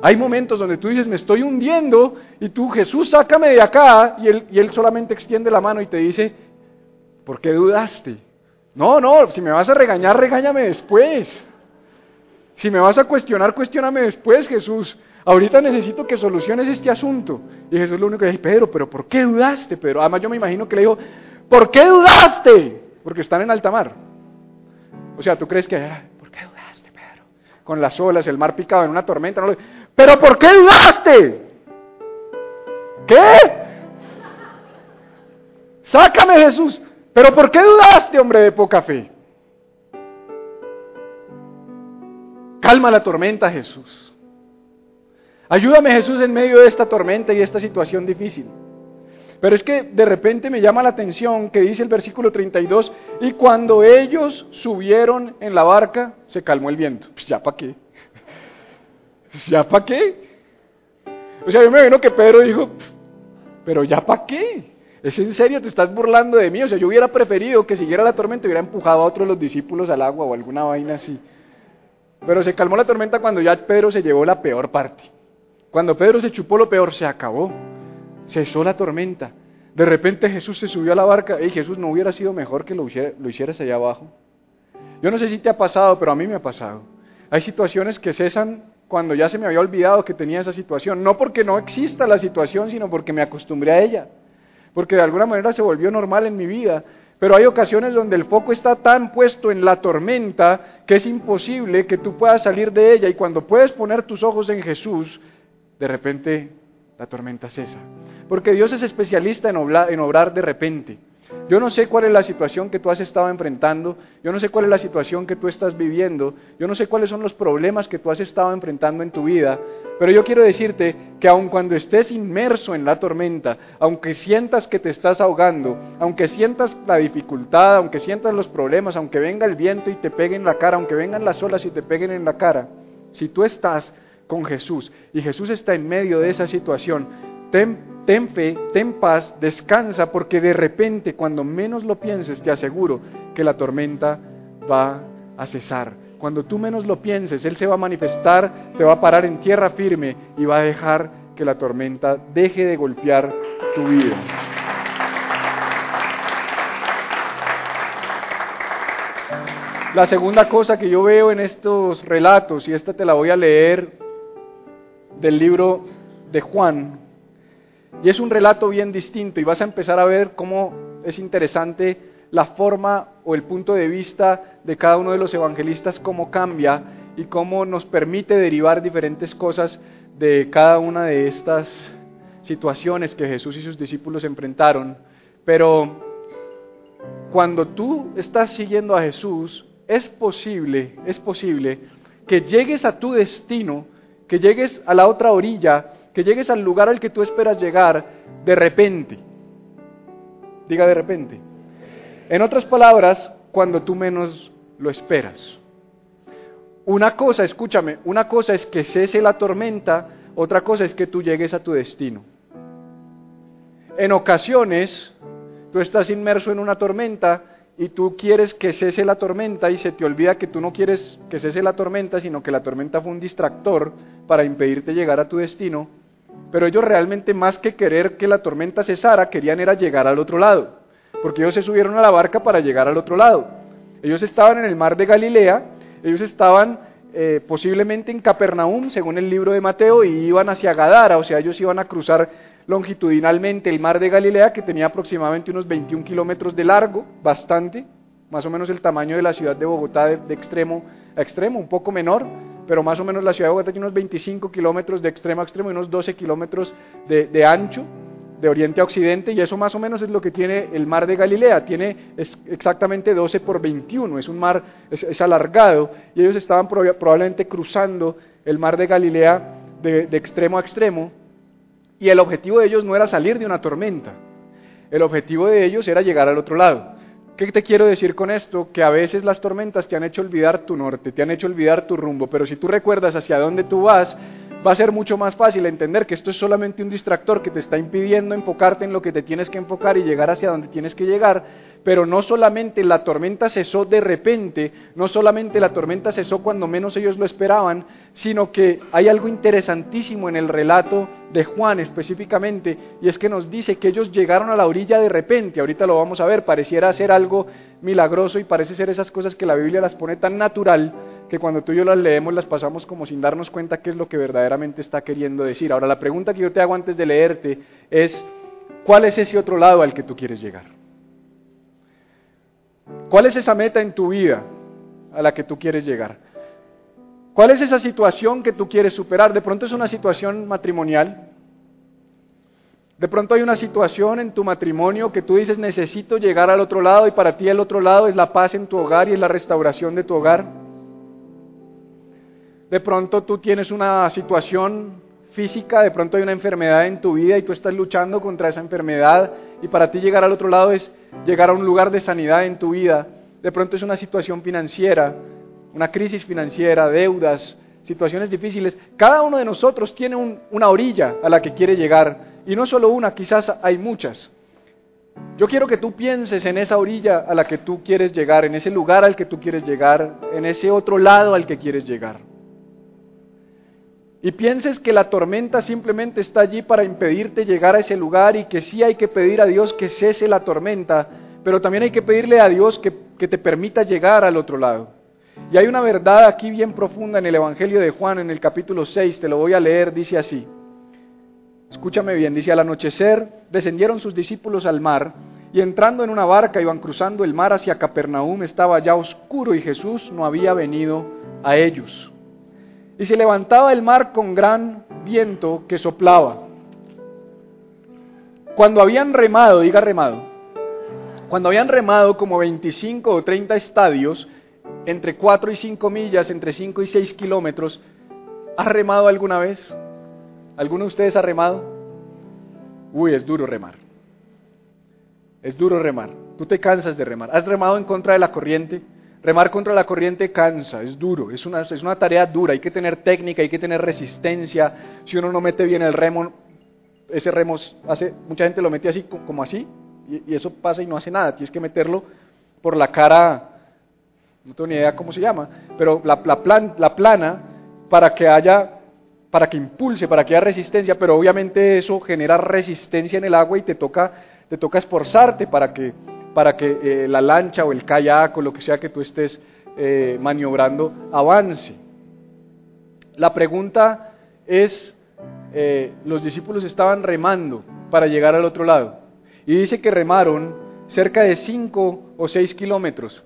Hay momentos donde tú dices, me estoy hundiendo, y tú, Jesús, sácame de acá, y él, y él solamente extiende la mano y te dice, ¿por qué dudaste? No, no, si me vas a regañar, regáñame después. Si me vas a cuestionar, cuestioname después, Jesús ahorita necesito que soluciones este asunto. Y Jesús lo único que dice, Pedro, pero ¿por qué dudaste? Pero además yo me imagino que le dijo, ¿por qué dudaste? Porque están en alta mar. O sea, ¿tú crees que, ¿por qué dudaste, Pedro? Con las olas, el mar picado en una tormenta. No pero ¿por qué dudaste? ¿Qué? Sácame Jesús. Pero ¿por qué dudaste, hombre de poca fe? Calma la tormenta, Jesús. Ayúdame Jesús en medio de esta tormenta y esta situación difícil. Pero es que de repente me llama la atención que dice el versículo 32, y cuando ellos subieron en la barca, se calmó el viento. Pues ya para qué. Ya para qué. O sea, yo me imagino que Pedro dijo, pero ya para qué. ¿Es en serio? ¿Te estás burlando de mí? O sea, yo hubiera preferido que siguiera la tormenta hubiera empujado a otro de los discípulos al agua o alguna vaina así. Pero se calmó la tormenta cuando ya Pedro se llevó la peor parte. Cuando Pedro se chupó lo peor, se acabó. Cesó la tormenta. De repente Jesús se subió a la barca. Y Jesús, ¿no hubiera sido mejor que lo, lo hicieras allá abajo? Yo no sé si te ha pasado, pero a mí me ha pasado. Hay situaciones que cesan cuando ya se me había olvidado que tenía esa situación. No porque no exista la situación, sino porque me acostumbré a ella. Porque de alguna manera se volvió normal en mi vida. Pero hay ocasiones donde el foco está tan puesto en la tormenta que es imposible que tú puedas salir de ella. Y cuando puedes poner tus ojos en Jesús, de repente la tormenta cesa. Porque Dios es especialista en obrar, de repente. Yo no sé cuál es la situación que tú has estado enfrentando, yo no sé cuál es la situación que tú estás viviendo, yo no sé cuáles son los problemas que tú has estado enfrentando en tu vida, pero yo quiero decirte que aun cuando estés inmerso en la tormenta, aunque sientas que te estás ahogando, aunque sientas la dificultad, aunque sientas los problemas, aunque venga el viento y te pegue en la cara, aunque vengan las olas y te peguen en la cara, si tú estás con Jesús y Jesús está en medio de esa situación, ten fe, ten paz, descansa, porque de repente, cuando menos lo pienses, te aseguro que la tormenta va a cesar. Cuando tú menos lo pienses, Él se va a manifestar, te va a parar en tierra firme y va a dejar que la tormenta deje de golpear tu vida. La segunda cosa que yo veo en estos relatos, y esta te la voy a leer del libro de Juan, y es un relato bien distinto y vas a empezar a ver cómo es interesante la forma o el punto de vista de cada uno de los evangelistas, cómo cambia y cómo nos permite derivar diferentes cosas de cada una de estas situaciones que Jesús y sus discípulos enfrentaron. Pero cuando tú estás siguiendo a Jesús, es posible, es posible que llegues a tu destino, que llegues a la otra orilla que llegues al lugar al que tú esperas llegar de repente. Diga de repente. En otras palabras, cuando tú menos lo esperas. Una cosa, escúchame, una cosa es que cese la tormenta, otra cosa es que tú llegues a tu destino. En ocasiones, tú estás inmerso en una tormenta y tú quieres que cese la tormenta y se te olvida que tú no quieres que cese la tormenta, sino que la tormenta fue un distractor para impedirte llegar a tu destino pero ellos realmente más que querer que la tormenta cesara, querían era llegar al otro lado, porque ellos se subieron a la barca para llegar al otro lado. Ellos estaban en el mar de Galilea, ellos estaban eh, posiblemente en Capernaum, según el libro de Mateo, y iban hacia Gadara, o sea, ellos iban a cruzar longitudinalmente el mar de Galilea, que tenía aproximadamente unos 21 kilómetros de largo, bastante, más o menos el tamaño de la ciudad de Bogotá de extremo a extremo, un poco menor, pero más o menos la ciudad de Bogotá tiene unos 25 kilómetros de extremo a extremo y unos 12 kilómetros de, ancho, de oriente a occidente, y eso más o menos es lo que tiene el mar de Galilea, tiene exactamente 12 por 21, es un mar, es, alargado, y ellos estaban probablemente cruzando el mar de Galilea de extremo a extremo, y el objetivo de ellos no era salir de una tormenta, el objetivo de ellos era llegar al otro lado. ¿Qué te quiero decir con esto? Que a veces las tormentas te han hecho olvidar tu norte, te han hecho olvidar tu rumbo, pero si tú recuerdas hacia dónde tú vas, va a ser mucho más fácil entender que esto es solamente un distractor que te está impidiendo enfocarte en lo que te tienes que enfocar y llegar hacia donde tienes que llegar, pero no solamente la tormenta cesó de repente, no solamente la tormenta cesó cuando menos ellos lo esperaban, sino que hay algo interesantísimo en el relato de Juan específicamente, y es que nos dice que ellos llegaron a la orilla de repente, ahorita lo vamos a ver, pareciera ser algo milagroso y parece ser esas cosas que la Biblia las pone tan natural que cuando tú y yo las leemos las pasamos como sin darnos cuenta qué es lo que verdaderamente está queriendo decir. Ahora, la pregunta que yo te hago antes de leerte es, ¿cuál es ese otro lado al que tú quieres llegar? ¿Cuál es esa meta en tu vida a la que tú quieres llegar? ¿Cuál es esa situación que tú quieres superar? De pronto es una situación matrimonial. De pronto hay una situación en tu matrimonio que tú dices necesito llegar al otro lado y para ti el otro lado es la paz en tu hogar y es la restauración de tu hogar. De pronto tú tienes una situación física, de pronto hay una enfermedad en tu vida y tú estás luchando contra esa enfermedad y para ti llegar al otro lado es llegar a un lugar de sanidad en tu vida. De pronto es una situación financiera, una crisis financiera, deudas, situaciones difíciles. Cada uno de nosotros tiene una orilla a la que quiere llegar y no solo una, quizás hay muchas. Yo quiero que tú pienses en esa orilla a la que tú quieres llegar, en ese lugar al que tú quieres llegar, en ese otro lado al que quieres llegar. Y pienses que la tormenta simplemente está allí para impedirte llegar a ese lugar y que sí hay que pedir a Dios que cese la tormenta, pero también hay que pedirle a Dios que, que te permita llegar al otro lado. Y hay una verdad aquí bien profunda en el Evangelio de Juan, en el capítulo 6, te lo voy a leer, dice así. Escúchame bien, dice, al anochecer descendieron sus discípulos al mar y entrando en una barca iban cruzando el mar hacia Capernaum, estaba ya oscuro y Jesús no había venido a ellos. Y se levantaba el mar con gran viento que soplaba. Cuando habían remado, diga remado, cuando habían remado como 25 o 30 estadios, entre 4 y 5 millas, entre 5 y 6 kilómetros, ¿has remado alguna vez? ¿Alguno de ustedes ha remado? Uy, es duro remar. Es duro remar. Tú te cansas de remar. ¿Has remado en contra de la corriente? Remar contra la corriente cansa, es duro, es una, es una tarea dura, hay que tener técnica, hay que tener resistencia. Si uno no mete bien el remo, ese remo hace, mucha gente lo mete así como así, y, eso pasa y no hace nada. Tienes que meterlo por la cara, no tengo ni idea cómo se llama, pero la, la, plan, la plana para que haya para que impulse, para que haya resistencia, pero obviamente eso genera resistencia en el agua y te toca, te toca esforzarte para que para que eh, la lancha o el kayak o lo que sea que tú estés eh, maniobrando avance. La pregunta es, eh, los discípulos estaban remando para llegar al otro lado. Y dice que remaron cerca de 5 o 6 kilómetros.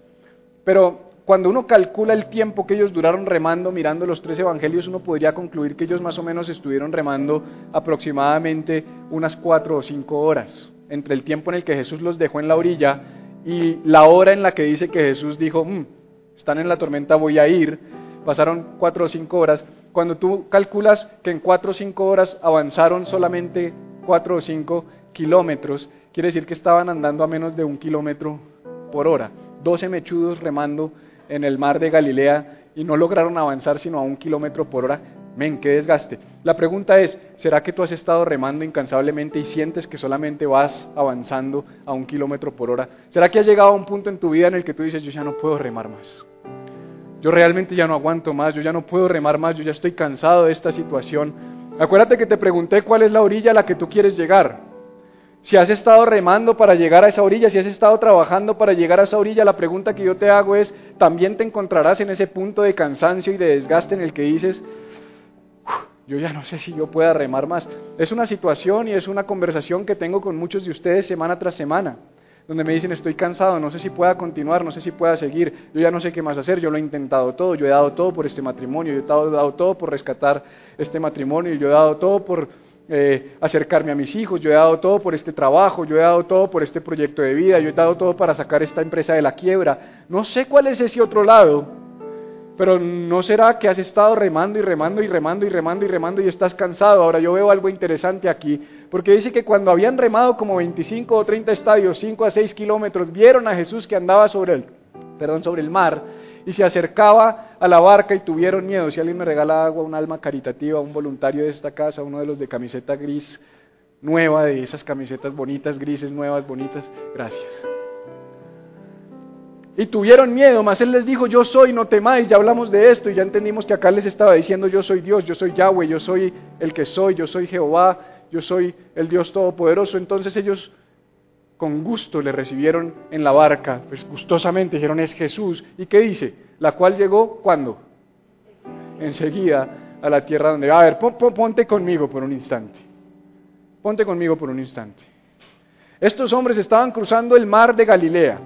Pero cuando uno calcula el tiempo que ellos duraron remando mirando los tres evangelios, uno podría concluir que ellos más o menos estuvieron remando aproximadamente unas 4 o 5 horas entre el tiempo en el que Jesús los dejó en la orilla y la hora en la que dice que Jesús dijo, mm, están en la tormenta, voy a ir, pasaron cuatro o cinco horas. Cuando tú calculas que en cuatro o cinco horas avanzaron solamente cuatro o cinco kilómetros, quiere decir que estaban andando a menos de un kilómetro por hora. Doce mechudos remando en el mar de Galilea y no lograron avanzar sino a un kilómetro por hora. Men, qué desgaste. La pregunta es, ¿será que tú has estado remando incansablemente y sientes que solamente vas avanzando a un kilómetro por hora? ¿Será que has llegado a un punto en tu vida en el que tú dices, yo ya no puedo remar más? Yo realmente ya no aguanto más, yo ya no puedo remar más, yo ya estoy cansado de esta situación. Acuérdate que te pregunté cuál es la orilla a la que tú quieres llegar. Si has estado remando para llegar a esa orilla, si has estado trabajando para llegar a esa orilla, la pregunta que yo te hago es, ¿también te encontrarás en ese punto de cansancio y de desgaste en el que dices, yo ya no sé si yo pueda remar más. Es una situación y es una conversación que tengo con muchos de ustedes semana tras semana, donde me dicen estoy cansado, no sé si pueda continuar, no sé si pueda seguir, yo ya no sé qué más hacer, yo lo he intentado todo, yo he dado todo por este matrimonio, yo he dado, todo por rescatar este matrimonio, yo he dado todo por eh, acercarme a mis hijos, yo he dado todo por este trabajo, yo he dado todo por este proyecto de vida, yo he dado todo para sacar esta empresa de la quiebra. No sé cuál es ese otro lado pero ¿no será que has estado remando y remando y remando y remando y remando y estás cansado? Ahora yo veo algo interesante aquí, porque dice que cuando habían remado como 25 o 30 estadios, 5 a 6 kilómetros, vieron a Jesús que andaba sobre el, perdón, sobre el mar y se acercaba a la barca y tuvieron miedo. Si alguien me regala agua, un alma caritativa, un voluntario de esta casa, uno de los de camiseta gris nueva, de esas camisetas bonitas, grises, nuevas, bonitas, gracias. Y tuvieron miedo, mas él les dijo, yo soy, no temáis, ya hablamos de esto y ya entendimos que acá les estaba diciendo, yo soy Dios, yo soy Yahweh, yo soy el que soy, yo soy Jehová, yo soy el Dios Todopoderoso. Entonces ellos con gusto le recibieron en la barca, pues gustosamente dijeron, es Jesús. ¿Y qué dice? La cual llegó, ¿cuándo? Enseguida a la tierra donde... A ver, ponte conmigo por un instante. Ponte conmigo por un instante. Estos hombres estaban cruzando el mar de Galilea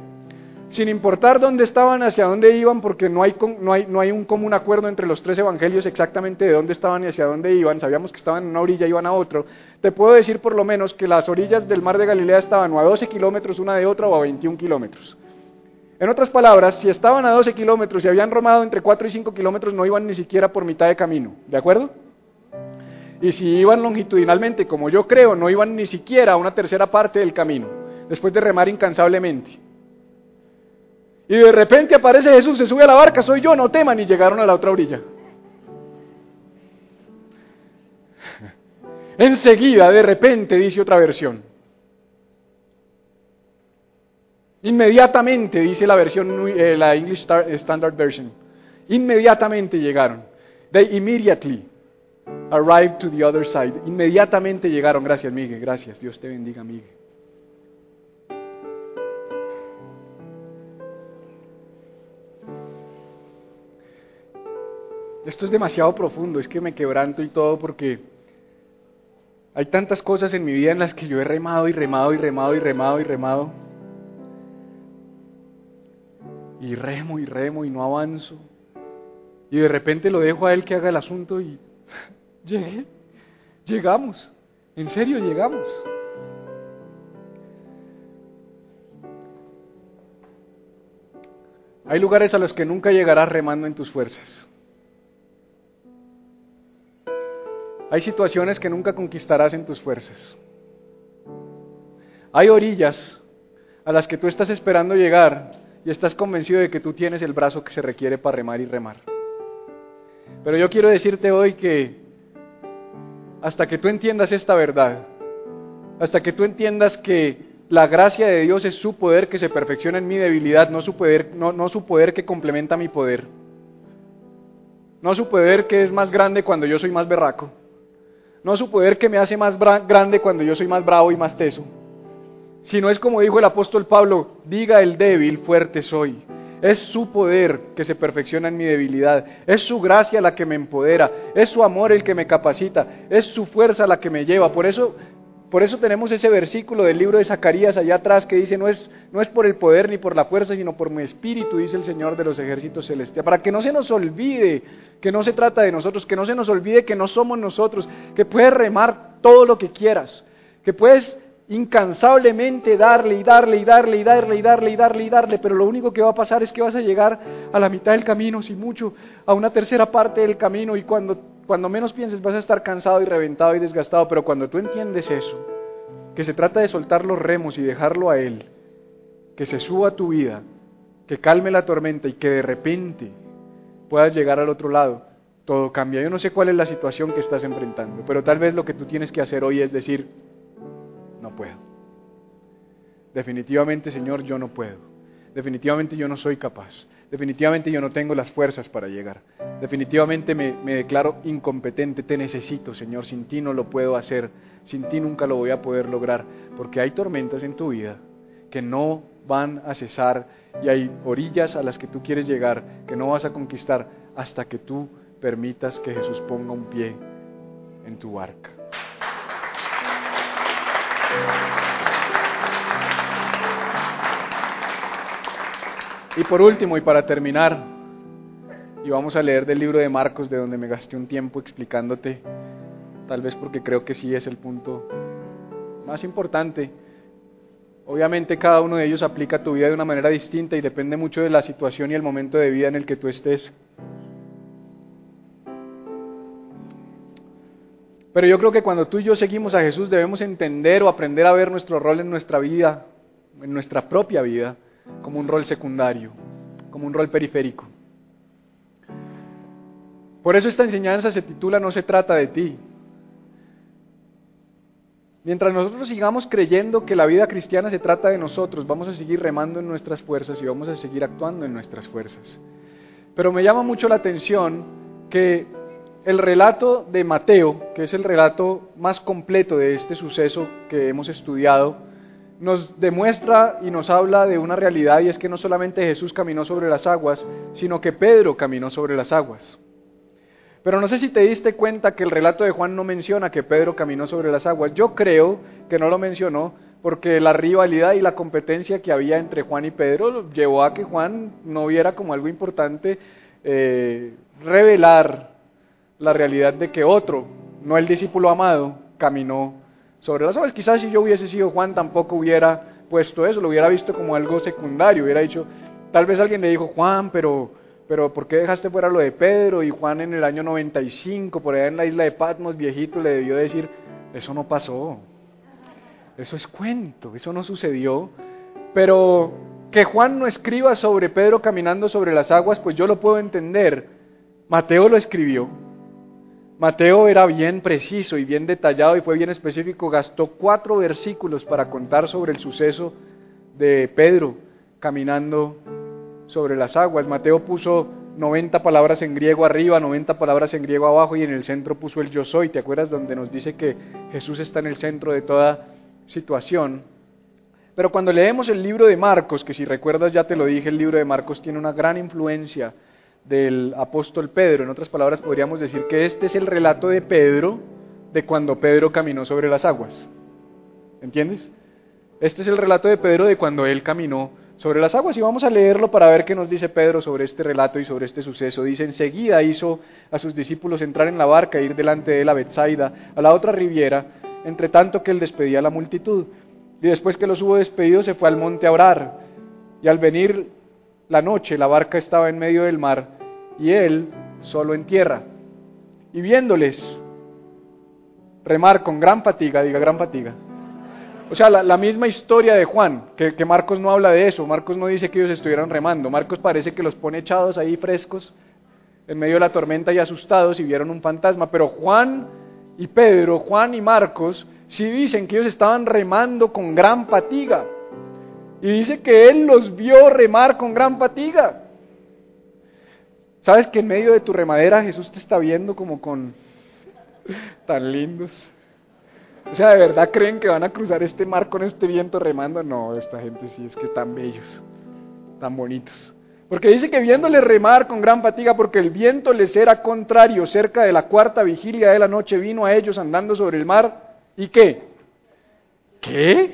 sin importar dónde estaban, hacia dónde iban, porque no hay, no, hay, no hay un común acuerdo entre los tres evangelios exactamente de dónde estaban y hacia dónde iban, sabíamos que estaban en una orilla y iban a otro, te puedo decir por lo menos que las orillas del mar de Galilea estaban a 12 kilómetros una de otra o a 21 kilómetros. En otras palabras, si estaban a 12 kilómetros y habían romado entre 4 y 5 kilómetros, no iban ni siquiera por mitad de camino, ¿de acuerdo? Y si iban longitudinalmente, como yo creo, no iban ni siquiera a una tercera parte del camino, después de remar incansablemente. Y de repente aparece Jesús, se sube a la barca, soy yo, no teman, y llegaron a la otra orilla. Enseguida, de repente, dice otra versión. Inmediatamente, dice la versión, eh, la English Standard Version. Inmediatamente llegaron. They immediately arrived to the other side. Inmediatamente llegaron. Gracias, Miguel. Gracias. Dios te bendiga, Miguel. Esto es demasiado profundo, es que me quebranto y todo porque hay tantas cosas en mi vida en las que yo he remado y remado y remado y remado y remado. Y remo y remo y no avanzo. Y de repente lo dejo a él que haga el asunto y llegué. Llegamos. En serio, llegamos. Hay lugares a los que nunca llegarás remando en tus fuerzas. Hay situaciones que nunca conquistarás en tus fuerzas. Hay orillas a las que tú estás esperando llegar y estás convencido de que tú tienes el brazo que se requiere para remar y remar. Pero yo quiero decirte hoy que hasta que tú entiendas esta verdad, hasta que tú entiendas que la gracia de Dios es su poder que se perfecciona en mi debilidad, no su poder, no, no su poder que complementa mi poder, no su poder que es más grande cuando yo soy más berraco, no su poder que me hace más grande cuando yo soy más bravo y más teso. Si no es como dijo el apóstol Pablo, diga el débil, fuerte soy. Es su poder que se perfecciona en mi debilidad. Es su gracia la que me empodera. Es su amor el que me capacita. Es su fuerza la que me lleva. Por eso por eso tenemos ese versículo del libro de Zacarías allá atrás que dice, no es, no es por el poder ni por la fuerza, sino por mi espíritu, dice el Señor de los ejércitos celestiales. Para que no se nos olvide que no se trata de nosotros, que no se nos olvide que no somos nosotros, que puedes remar todo lo que quieras, que puedes incansablemente darle y darle y darle y darle y darle y darle y darle, pero lo único que va a pasar es que vas a llegar a la mitad del camino, si mucho, a una tercera parte del camino y cuando cuando menos pienses vas a estar cansado y reventado y desgastado, pero cuando tú entiendes eso, que se trata de soltar los remos y dejarlo a Él, que se suba tu vida, que calme la tormenta y que de repente puedas llegar al otro lado, todo cambia. Yo no sé cuál es la situación que estás enfrentando, pero tal vez lo que tú tienes que hacer hoy es decir, no puedo. Definitivamente, Señor, yo no puedo. Definitivamente yo no soy capaz. Definitivamente yo no tengo las fuerzas para llegar. Definitivamente me, declaro incompetente. Te necesito, Señor. Sin ti no lo puedo hacer. Sin ti nunca lo voy a poder lograr. Porque hay tormentas en tu vida que no van a cesar y hay orillas a las que tú quieres llegar que no vas a conquistar hasta que tú permitas que Jesús ponga un pie en tu barca. Y por último, y para terminar, y vamos a leer del libro de Marcos, de donde me gasté un tiempo explicándote, tal vez porque creo que sí es el punto más importante. Obviamente cada uno de ellos aplica tu vida de una manera distinta y depende mucho de la situación y el momento de vida en el que tú estés. Pero yo creo que cuando tú y yo seguimos a Jesús debemos entender o aprender a ver nuestro rol en nuestra vida, en nuestra propia vida, como un rol secundario, como un rol periférico. Por eso esta enseñanza se titula No se trata de ti. Mientras nosotros sigamos creyendo que la vida cristiana se trata de nosotros, vamos a seguir remando en nuestras fuerzas y vamos a seguir actuando en nuestras fuerzas. Pero me llama mucho la atención que el relato de Mateo, que es el relato más completo de este suceso que hemos estudiado, nos demuestra y nos habla de una realidad y es que no solamente Jesús caminó sobre las aguas, sino que Pedro caminó sobre las aguas. Pero no sé si te diste cuenta que el relato de Juan no menciona que Pedro caminó sobre las aguas. Yo creo que no lo mencionó porque la rivalidad y la competencia que había entre Juan y Pedro llevó a que Juan no viera como algo importante eh, revelar la realidad de que otro, no el discípulo amado, caminó sobre las aguas. Quizás si yo hubiese sido Juan tampoco hubiera puesto eso, lo hubiera visto como algo secundario, hubiera dicho, tal vez alguien le dijo, Juan, pero, pero ¿por qué dejaste fuera lo de Pedro? Y Juan en el año 95, por allá en la isla de Patmos, viejito, le debió decir, eso no pasó, eso es cuento, eso no sucedió, pero que Juan no escriba sobre Pedro caminando sobre las aguas, pues yo lo puedo entender. Mateo lo escribió, Mateo era bien preciso y bien detallado y fue bien específico, gastó cuatro versículos para contar sobre el suceso de Pedro caminando sobre las aguas. Mateo puso 90 palabras en griego arriba, 90 palabras en griego abajo y en el centro puso el yo soy. ¿Te acuerdas donde nos dice que Jesús está en el centro de toda situación? Pero cuando leemos el libro de Marcos, que si recuerdas ya te lo dije, el libro de Marcos tiene una gran influencia del apóstol Pedro. En otras palabras, podríamos decir que este es el relato de Pedro de cuando Pedro caminó sobre las aguas. ¿Entiendes? Este es el relato de Pedro de cuando él caminó sobre las aguas y vamos a leerlo para ver qué nos dice Pedro sobre este relato y sobre este suceso. Dice, enseguida hizo a sus discípulos entrar en la barca e ir delante de él a Bethsaida, a la otra riviera, entre tanto que él despedía a la multitud. Y después que los hubo despedido se fue al monte a orar. Y al venir la noche la barca estaba en medio del mar y él solo en tierra. Y viéndoles remar con gran fatiga, diga gran fatiga, o sea, la, misma historia de Juan, que, que, Marcos no habla de eso, Marcos no dice que ellos estuvieran remando, Marcos parece que los pone echados ahí frescos, en medio de la tormenta y asustados y vieron un fantasma, pero Juan y Pedro, Juan y Marcos, sí dicen que ellos estaban remando con gran fatiga. Y dice que Él los vio remar con gran fatiga. ¿Sabes que en medio de tu remadera Jesús te está viendo como con tan lindos? O sea, ¿de verdad creen que van a cruzar este mar con este viento remando? No, esta gente sí es que tan bellos, tan bonitos. Porque dice que viéndole remar con gran fatiga, porque el viento les era contrario, cerca de la cuarta vigilia de la noche vino a ellos andando sobre el mar. ¿Y qué? ¿Qué?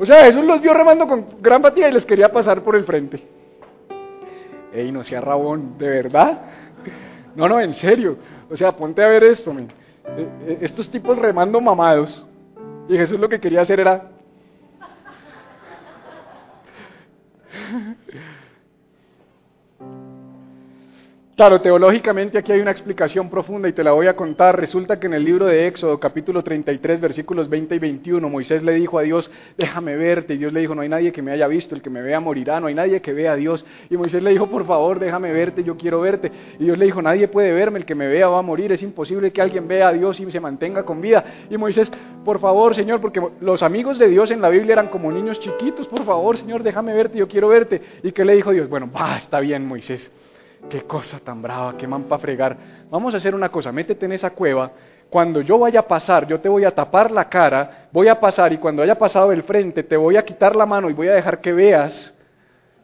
O sea, Jesús los vio remando con gran fatiga y les quería pasar por el frente. Ey, no sea rabón, ¿de verdad? No, no, en serio. O sea, ponte a ver esto. Eh, eh, estos tipos remando mamados. Y Jesús lo que quería hacer era... Claro, teológicamente aquí hay una explicación profunda y te la voy a contar. Resulta que en el libro de Éxodo, capítulo 33, versículos 20 y 21, Moisés le dijo a Dios, déjame verte. Y Dios le dijo, no hay nadie que me haya visto, el que me vea morirá, no hay nadie que vea a Dios. Y Moisés le dijo, por favor, déjame verte, yo quiero verte. Y Dios le dijo, nadie puede verme, el que me vea va a morir, es imposible que alguien vea a Dios y se mantenga con vida. Y Moisés, por favor, Señor, porque los amigos de Dios en la Biblia eran como niños chiquitos, por favor, Señor, déjame verte, yo quiero verte. ¿Y qué le dijo Dios? Bueno, va, está bien, Moisés qué cosa tan brava, qué man para fregar. Vamos a hacer una cosa, métete en esa cueva. Cuando yo vaya a pasar, yo te voy a tapar la cara, voy a pasar y cuando haya pasado el frente, te voy a quitar la mano y voy a dejar que veas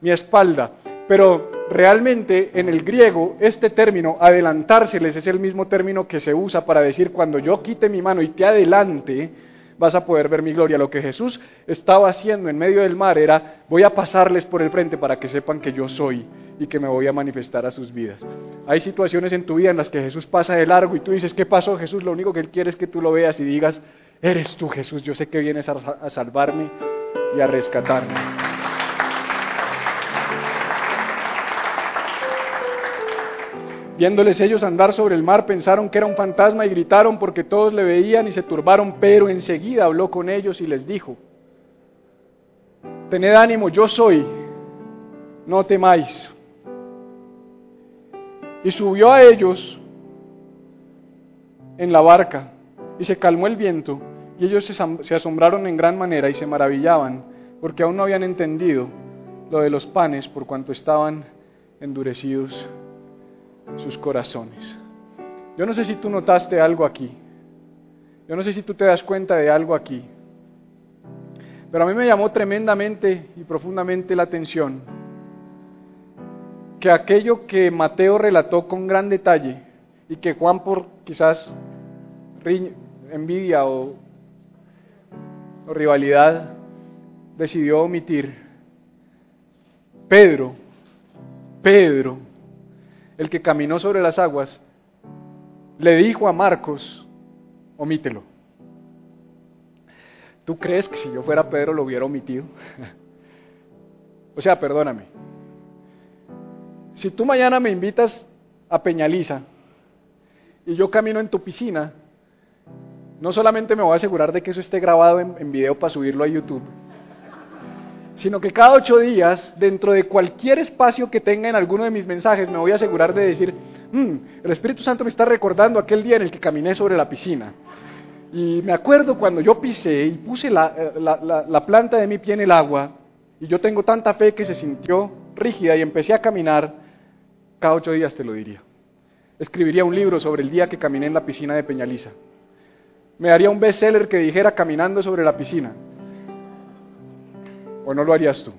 mi espalda. Pero realmente en el griego este término, adelantárseles, es el mismo término que se usa para decir cuando yo quite mi mano y te adelante, vas a poder ver mi gloria. Lo que Jesús estaba haciendo en medio del mar era, voy a pasarles por el frente para que sepan que yo soy y que me voy a manifestar a sus vidas. Hay situaciones en tu vida en las que Jesús pasa de largo y tú dices, ¿qué pasó Jesús? Lo único que Él quiere es que tú lo veas y digas, eres tú Jesús, yo sé que vienes a, salvarme y a rescatarme. Viéndoles ellos andar sobre el mar, pensaron que era un fantasma y gritaron porque todos le veían y se turbaron, pero enseguida habló con ellos y les dijo, tened ánimo, yo soy, no temáis. Y subió a ellos en la barca y se calmó el viento y ellos se asombraron en gran manera y se maravillaban porque aún no habían entendido lo de los panes por cuanto estaban endurecidos sus corazones. Yo no sé si tú notaste algo aquí. Yo no sé si tú te das cuenta de algo aquí. Pero a mí me llamó tremendamente y profundamente la atención que aquello que Mateo relató con gran detalle y que Juan por quizás envidia o, o rivalidad decidió omitir, Pedro, Pedro, el que caminó sobre las aguas, le dijo a Marcos, omítelo. ¿Tú crees que si yo fuera Pedro lo hubiera omitido? o sea, perdóname, si tú mañana me invitas a Peñaliza y yo camino en tu piscina, no solamente me voy a asegurar de que eso esté grabado en, video para subirlo a YouTube, sino que cada ocho días, dentro de cualquier espacio que tenga en alguno de mis mensajes, me voy a asegurar de decir, mm, el Espíritu Santo me está recordando aquel día en el que caminé sobre la piscina. Y me acuerdo cuando yo pisé y puse la, la, planta de mi pie en el agua, y yo tengo tanta fe que se sintió rígida y empecé a caminar, cada ocho días te lo diría. Escribiría un libro sobre el día que caminé en la piscina de Peñaliza. Me daría un bestseller que dijera caminando sobre la piscina. ¿O no lo harías tú?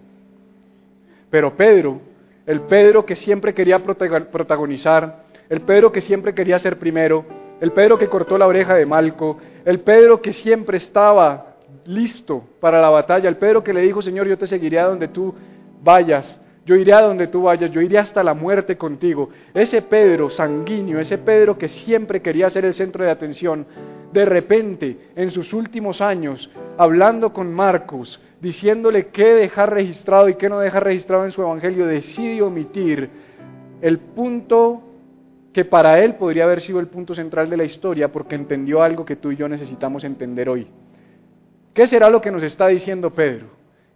Pero Pedro, el Pedro que siempre quería protagonizar, el Pedro que siempre quería ser primero, el Pedro que cortó la oreja de Malco, el Pedro que siempre estaba listo para la batalla, el Pedro que le dijo, Señor, yo te seguiré donde tú vayas, yo iré a donde tú vayas, yo iré hasta la muerte contigo. Ese Pedro sanguíneo, ese Pedro que siempre quería ser el centro de atención, de repente, en sus últimos años, hablando con Marcos, diciéndole qué dejar registrado y qué no dejar registrado en su evangelio, decide omitir el punto que para él podría haber sido el punto central de la historia porque entendió algo que tú y yo necesitamos entender hoy. ¿Qué será lo que nos está diciendo Pedro?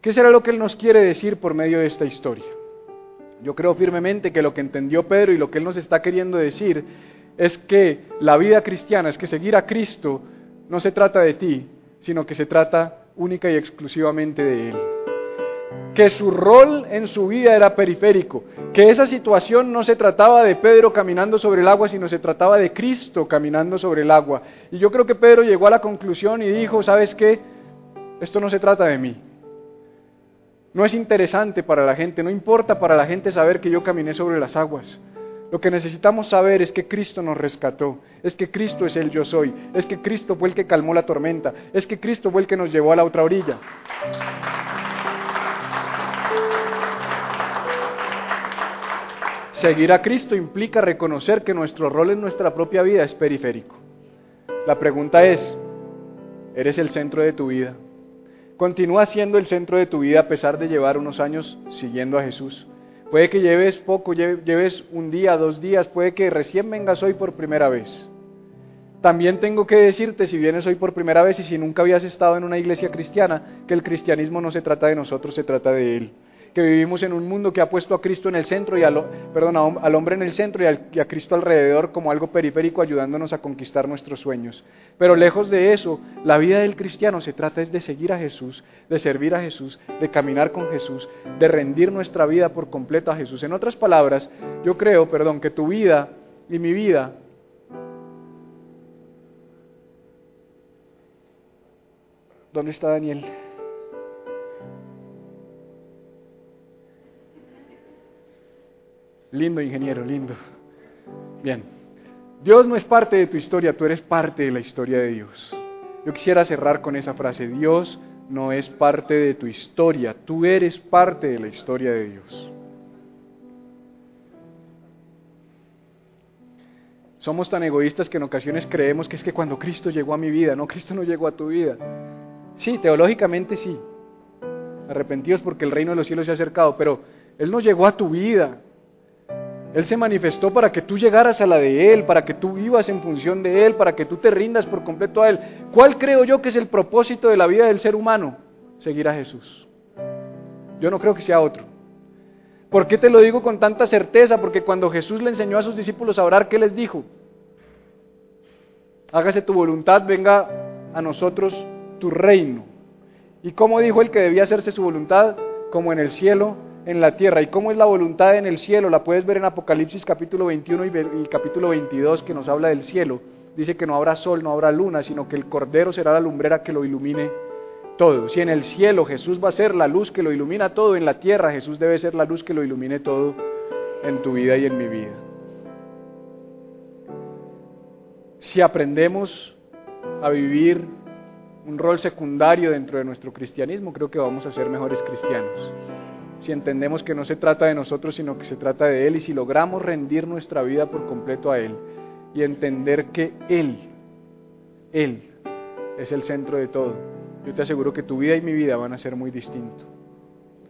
¿Qué será lo que él nos quiere decir por medio de esta historia? Yo creo firmemente que lo que entendió Pedro y lo que él nos está queriendo decir es que la vida cristiana, es que seguir a Cristo no se trata de ti, sino que se trata única y exclusivamente de Él. Que su rol en su vida era periférico, que esa situación no se trataba de Pedro caminando sobre el agua, sino se trataba de Cristo caminando sobre el agua. Y yo creo que Pedro llegó a la conclusión y dijo, ¿sabes qué? Esto no se trata de mí. No es interesante para la gente, no importa para la gente saber que yo caminé sobre las aguas. Lo que necesitamos saber es que Cristo nos rescató, es que Cristo es el yo soy, es que Cristo fue el que calmó la tormenta, es que Cristo fue el que nos llevó a la otra orilla. Seguir a Cristo implica reconocer que nuestro rol en nuestra propia vida es periférico. La pregunta es, ¿eres el centro de tu vida? ¿Continúa siendo el centro de tu vida a pesar de llevar unos años siguiendo a Jesús? Puede que lleves poco, lleves un día, dos días, puede que recién vengas hoy por primera vez. También tengo que decirte, si vienes hoy por primera vez y si nunca habías estado en una iglesia cristiana, que el cristianismo no se trata de nosotros, se trata de Él que vivimos en un mundo que ha puesto a Cristo en el centro y al, perdón, al hombre en el centro y, y, a Cristo alrededor como algo periférico ayudándonos a conquistar nuestros sueños. Pero lejos de eso, la vida del cristiano se trata es de seguir a Jesús, de servir a Jesús, de caminar con Jesús, de rendir nuestra vida por completo a Jesús. En otras palabras, yo creo, perdón, que tu vida y mi vida ¿Dónde está Daniel? Lindo, ingeniero, lindo. Bien. Dios no es parte de tu historia, tú eres parte de la historia de Dios. Yo quisiera cerrar con esa frase. Dios no es parte de tu historia, tú eres parte de la historia de Dios. Somos tan egoístas que en ocasiones creemos que es que cuando Cristo llegó a mi vida, no, Cristo no llegó a tu vida. Sí, teológicamente sí. Arrepentidos porque el reino de los cielos se ha acercado, pero Él no llegó a tu vida. Él se manifestó para que tú llegaras a la de Él, para que tú vivas en función de Él, para que tú te rindas por completo a Él. ¿Cuál creo yo que es el propósito de la vida del ser humano? Seguir a Jesús. Yo no creo que sea otro. ¿Por qué te lo digo con tanta certeza? Porque cuando Jesús le enseñó a sus discípulos a orar, ¿qué les dijo? Hágase tu voluntad, venga a nosotros tu reino. ¿Y cómo dijo él que debía hacerse su voluntad? Como en el cielo, en la tierra. ¿Y cómo es la voluntad en el cielo? La puedes ver en Apocalipsis capítulo 21 y, capítulo 22 que nos habla del cielo. Dice que no habrá sol, no habrá luna, sino que el Cordero será la lumbrera que lo ilumine todo. Si en el cielo Jesús va a ser la luz que lo ilumina todo, en la tierra Jesús debe ser la luz que lo ilumine todo en tu vida y en mi vida. Si aprendemos a vivir un rol secundario dentro de nuestro cristianismo, creo que vamos a ser mejores cristianos si entendemos que no se trata de nosotros, sino que se trata de Él, y si logramos rendir nuestra vida por completo a Él y entender que Él, Él es el centro de todo, yo te aseguro que tu vida y mi vida van a ser muy distintos.